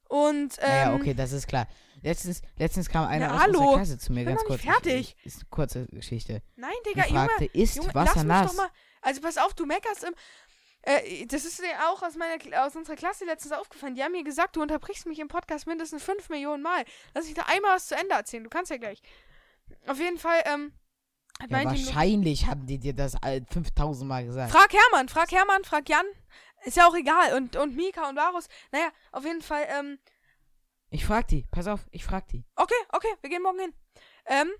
Und, ähm,
Naja, okay, das ist klar. Letztens, letztens kam einer
Na,
aus
hallo.
unserer Klasse zu mir, ganz kurz.
fertig.
Ist eine kurze Geschichte.
Nein,
Die
Digga, Junge.
fragte, ist
Junge,
Wasser
mich
nass?
mal. Also pass auf, du meckerst im. Äh, das ist dir auch aus meiner aus unserer Klasse letztens aufgefallen. Die haben mir gesagt, du unterbrichst mich im Podcast mindestens 5 Millionen Mal. Lass ich da einmal was zu Ende erzählen. Du kannst ja gleich. Auf jeden Fall, ähm.
Ja, wahrscheinlich haben die dir das all 5000 Mal gesagt.
Frag Hermann, frag Hermann, frag Jan. Ist ja auch egal. Und, und Mika und Varus. Naja, auf jeden Fall, ähm.
ich frag die, pass auf, ich frag die.
Okay, okay, wir gehen morgen hin. Ähm,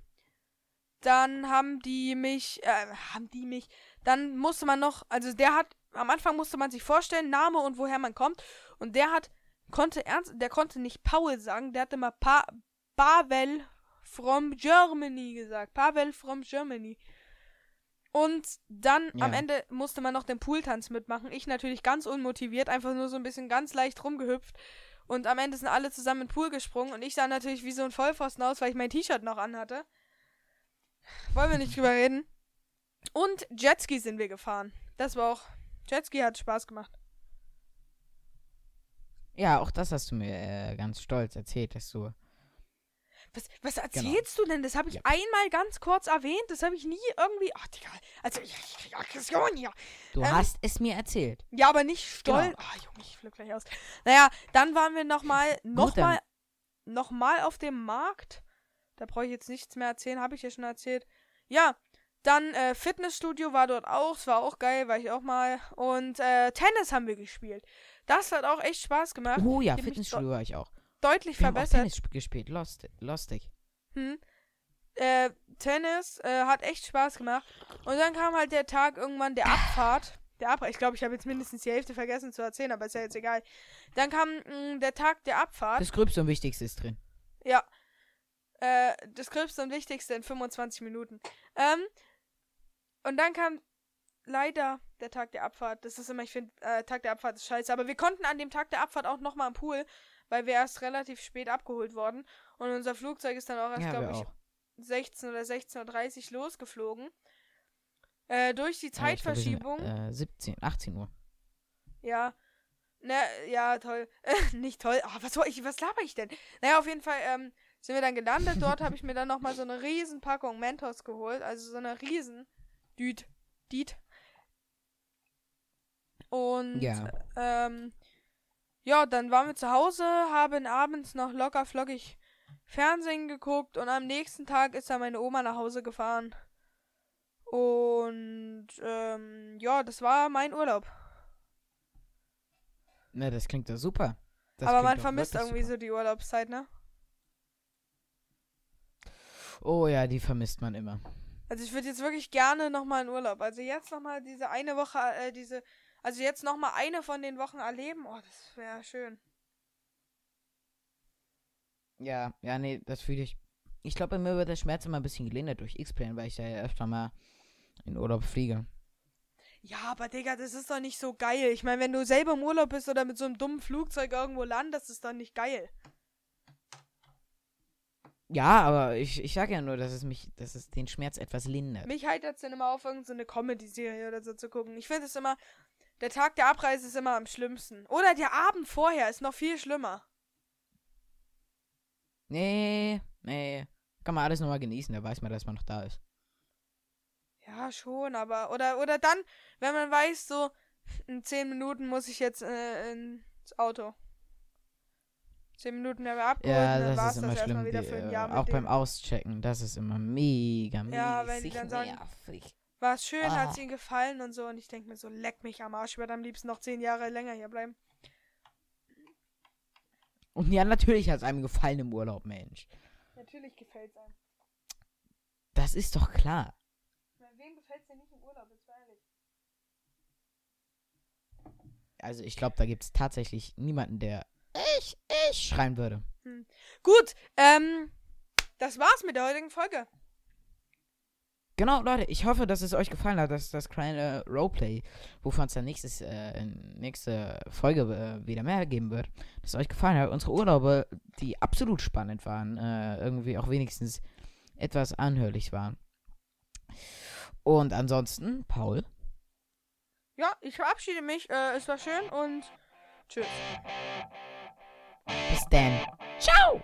dann haben die mich, äh, haben die mich, dann musste man noch, also der hat, am Anfang musste man sich vorstellen, Name und woher man kommt. Und der hat, konnte ernst, der konnte nicht Paul sagen, der hat immer pa Pavel from Germany gesagt. Pavel from Germany. Und dann am
Ja.
Ende musste man noch den Pooltanz mitmachen. Ich natürlich ganz unmotiviert, einfach nur so ein bisschen ganz leicht rumgehüpft. Und am Ende sind alle zusammen in den Pool gesprungen und ich sah natürlich wie so ein Vollpfosten aus, weil ich mein T-Shirt noch anhatte. Wollen wir nicht drüber reden. Und Jetski sind wir gefahren. Das war auch. Jetski hat Spaß gemacht.
Ja, auch das hast du mir äh, ganz stolz erzählt, dass du.
Was, was erzählst du denn? Das habe ich
Ja.
einmal ganz kurz erwähnt. Das habe ich nie irgendwie. Ach, Digga. Also, ich, ich Aggression hier.
Du
Ähm,
hast es mir erzählt.
Ja, aber nicht stolz.
Genau.
Ah, Junge, ich flipp gleich aus. Naja, dann waren wir nochmal, nochmal, nochmal auf dem Markt. Da brauche ich jetzt nichts mehr erzählen, habe ich ja schon erzählt. Ja, dann äh, Fitnessstudio war dort auch, es war auch geil, war ich auch mal. Und äh, Tennis haben wir gespielt. Das hat auch echt Spaß gemacht.
Oh ja, Fitnessstudio war ich auch.
Deutlich
Wir haben auch
verbessert.
Tennis sp- gespielt, lustig. lustig.
Hm. Äh, Tennis äh, hat echt Spaß gemacht. Und dann kam halt der Tag irgendwann der Abfahrt. Der Abfahrt. Ich glaube, ich habe jetzt mindestens die Hälfte vergessen zu erzählen, aber ist ja jetzt egal. Dann kam mh, der Tag der Abfahrt.
Das Gröbste und Wichtigste ist drin.
Ja. Äh, das Gröbste und Wichtigste in 25 Minuten. Ähm, und dann kam leider der Tag der Abfahrt. Das ist immer, ich finde, äh, Tag der Abfahrt ist scheiße. Aber wir konnten an dem Tag der Abfahrt auch nochmal am Pool, weil wir erst relativ spät abgeholt wurden. Und unser Flugzeug ist dann auch erst,
Ja,
glaube ich,
auch.
16 oder 16.30 Uhr losgeflogen. Äh, durch die
Ja, ich glaub,
Zeitverschiebung.
äh, 17, 18 Uhr.
Ja. Ne, ja, toll. nicht toll. Ah, was soll ich, was laber ich denn? Naja, auf jeden Fall, ähm, sind wir dann gelandet. Dort habe ich mir dann nochmal so eine riesen Packung Mentos geholt. Also so eine riesen Düt. Diet. Und
Ja.
ähm, ja, dann waren wir zu Hause, haben abends noch locker flockig Fernsehen geguckt und am nächsten Tag ist dann meine Oma nach Hause gefahren. Und ähm, ja, das war mein Urlaub.
Ne, das klingt doch super. Das
Aber man vermisst irgendwie
super.
so die Urlaubszeit, ne?
Oh ja, die vermisst man immer.
Also ich würde jetzt wirklich gerne nochmal in Urlaub. Also jetzt nochmal diese eine Woche, äh, diese, also jetzt nochmal eine von den Wochen erleben. Oh, das wäre schön.
Ja, ja, nee, das fühle ich. Ich glaube, mir wird der Schmerz immer ein bisschen gelindert durch X-Plane, weil ich da ja öfter mal in Urlaub fliege.
Ja, aber Digga, das ist doch nicht so geil. Ich meine, wenn du selber im Urlaub bist oder mit so einem dummen Flugzeug irgendwo landest, ist doch nicht geil.
Ja, aber ich, ich sage ja nur, dass es mich, dass es den Schmerz etwas lindert.
Mich heitert es dann immer auf, irgendeine Comedy-Serie oder so zu gucken. Ich finde es immer, der Tag der Abreise ist immer am schlimmsten. Oder der Abend vorher ist noch viel schlimmer.
Nee, nee. Kann man alles nochmal genießen, da weiß man, dass man noch da ist.
Ja, schon, aber. Oder, oder dann, wenn man weiß, so, in 10 Minuten muss ich jetzt äh, ins Auto. 10 Minuten werden wir abgeholt
Ja,
und dann
das
war
ist
es das
schlimm.
erstmal wieder
Die,
für ein
äh,
Jahr mit
auch beim. Auschecken, das ist immer mega, mega
Ja, wenn die dann sagen-
nervig.
War es schön,
Ah.
hat es ihnen gefallen und so. Und ich denke mir so, leck mich am Arsch. Ich würde am liebsten noch zehn Jahre länger hier bleiben.
Und ja, natürlich hat es einem gefallen im Urlaub, Mensch.
Natürlich gefällt es einem.
Das ist doch klar.
Wem gefällt es denn nicht im Urlaub? Jetzt ehrlich.
Also ich glaube, da gibt es tatsächlich niemanden, der ich, ich schreien würde.
Gut, ähm, das war's mit der heutigen Folge.
Genau, Leute, ich hoffe, dass es euch gefallen hat, dass das kleine Roleplay, wovon es dann nächstes, äh, nächste Folge äh, wieder mehr geben wird, dass es euch gefallen hat. Unsere Urlaube, die absolut spannend waren, äh, irgendwie auch wenigstens etwas anhörlich waren. Und ansonsten, Paul.
Ja, ich verabschiede mich. Äh, es war schön und tschüss.
Bis dann. Ciao!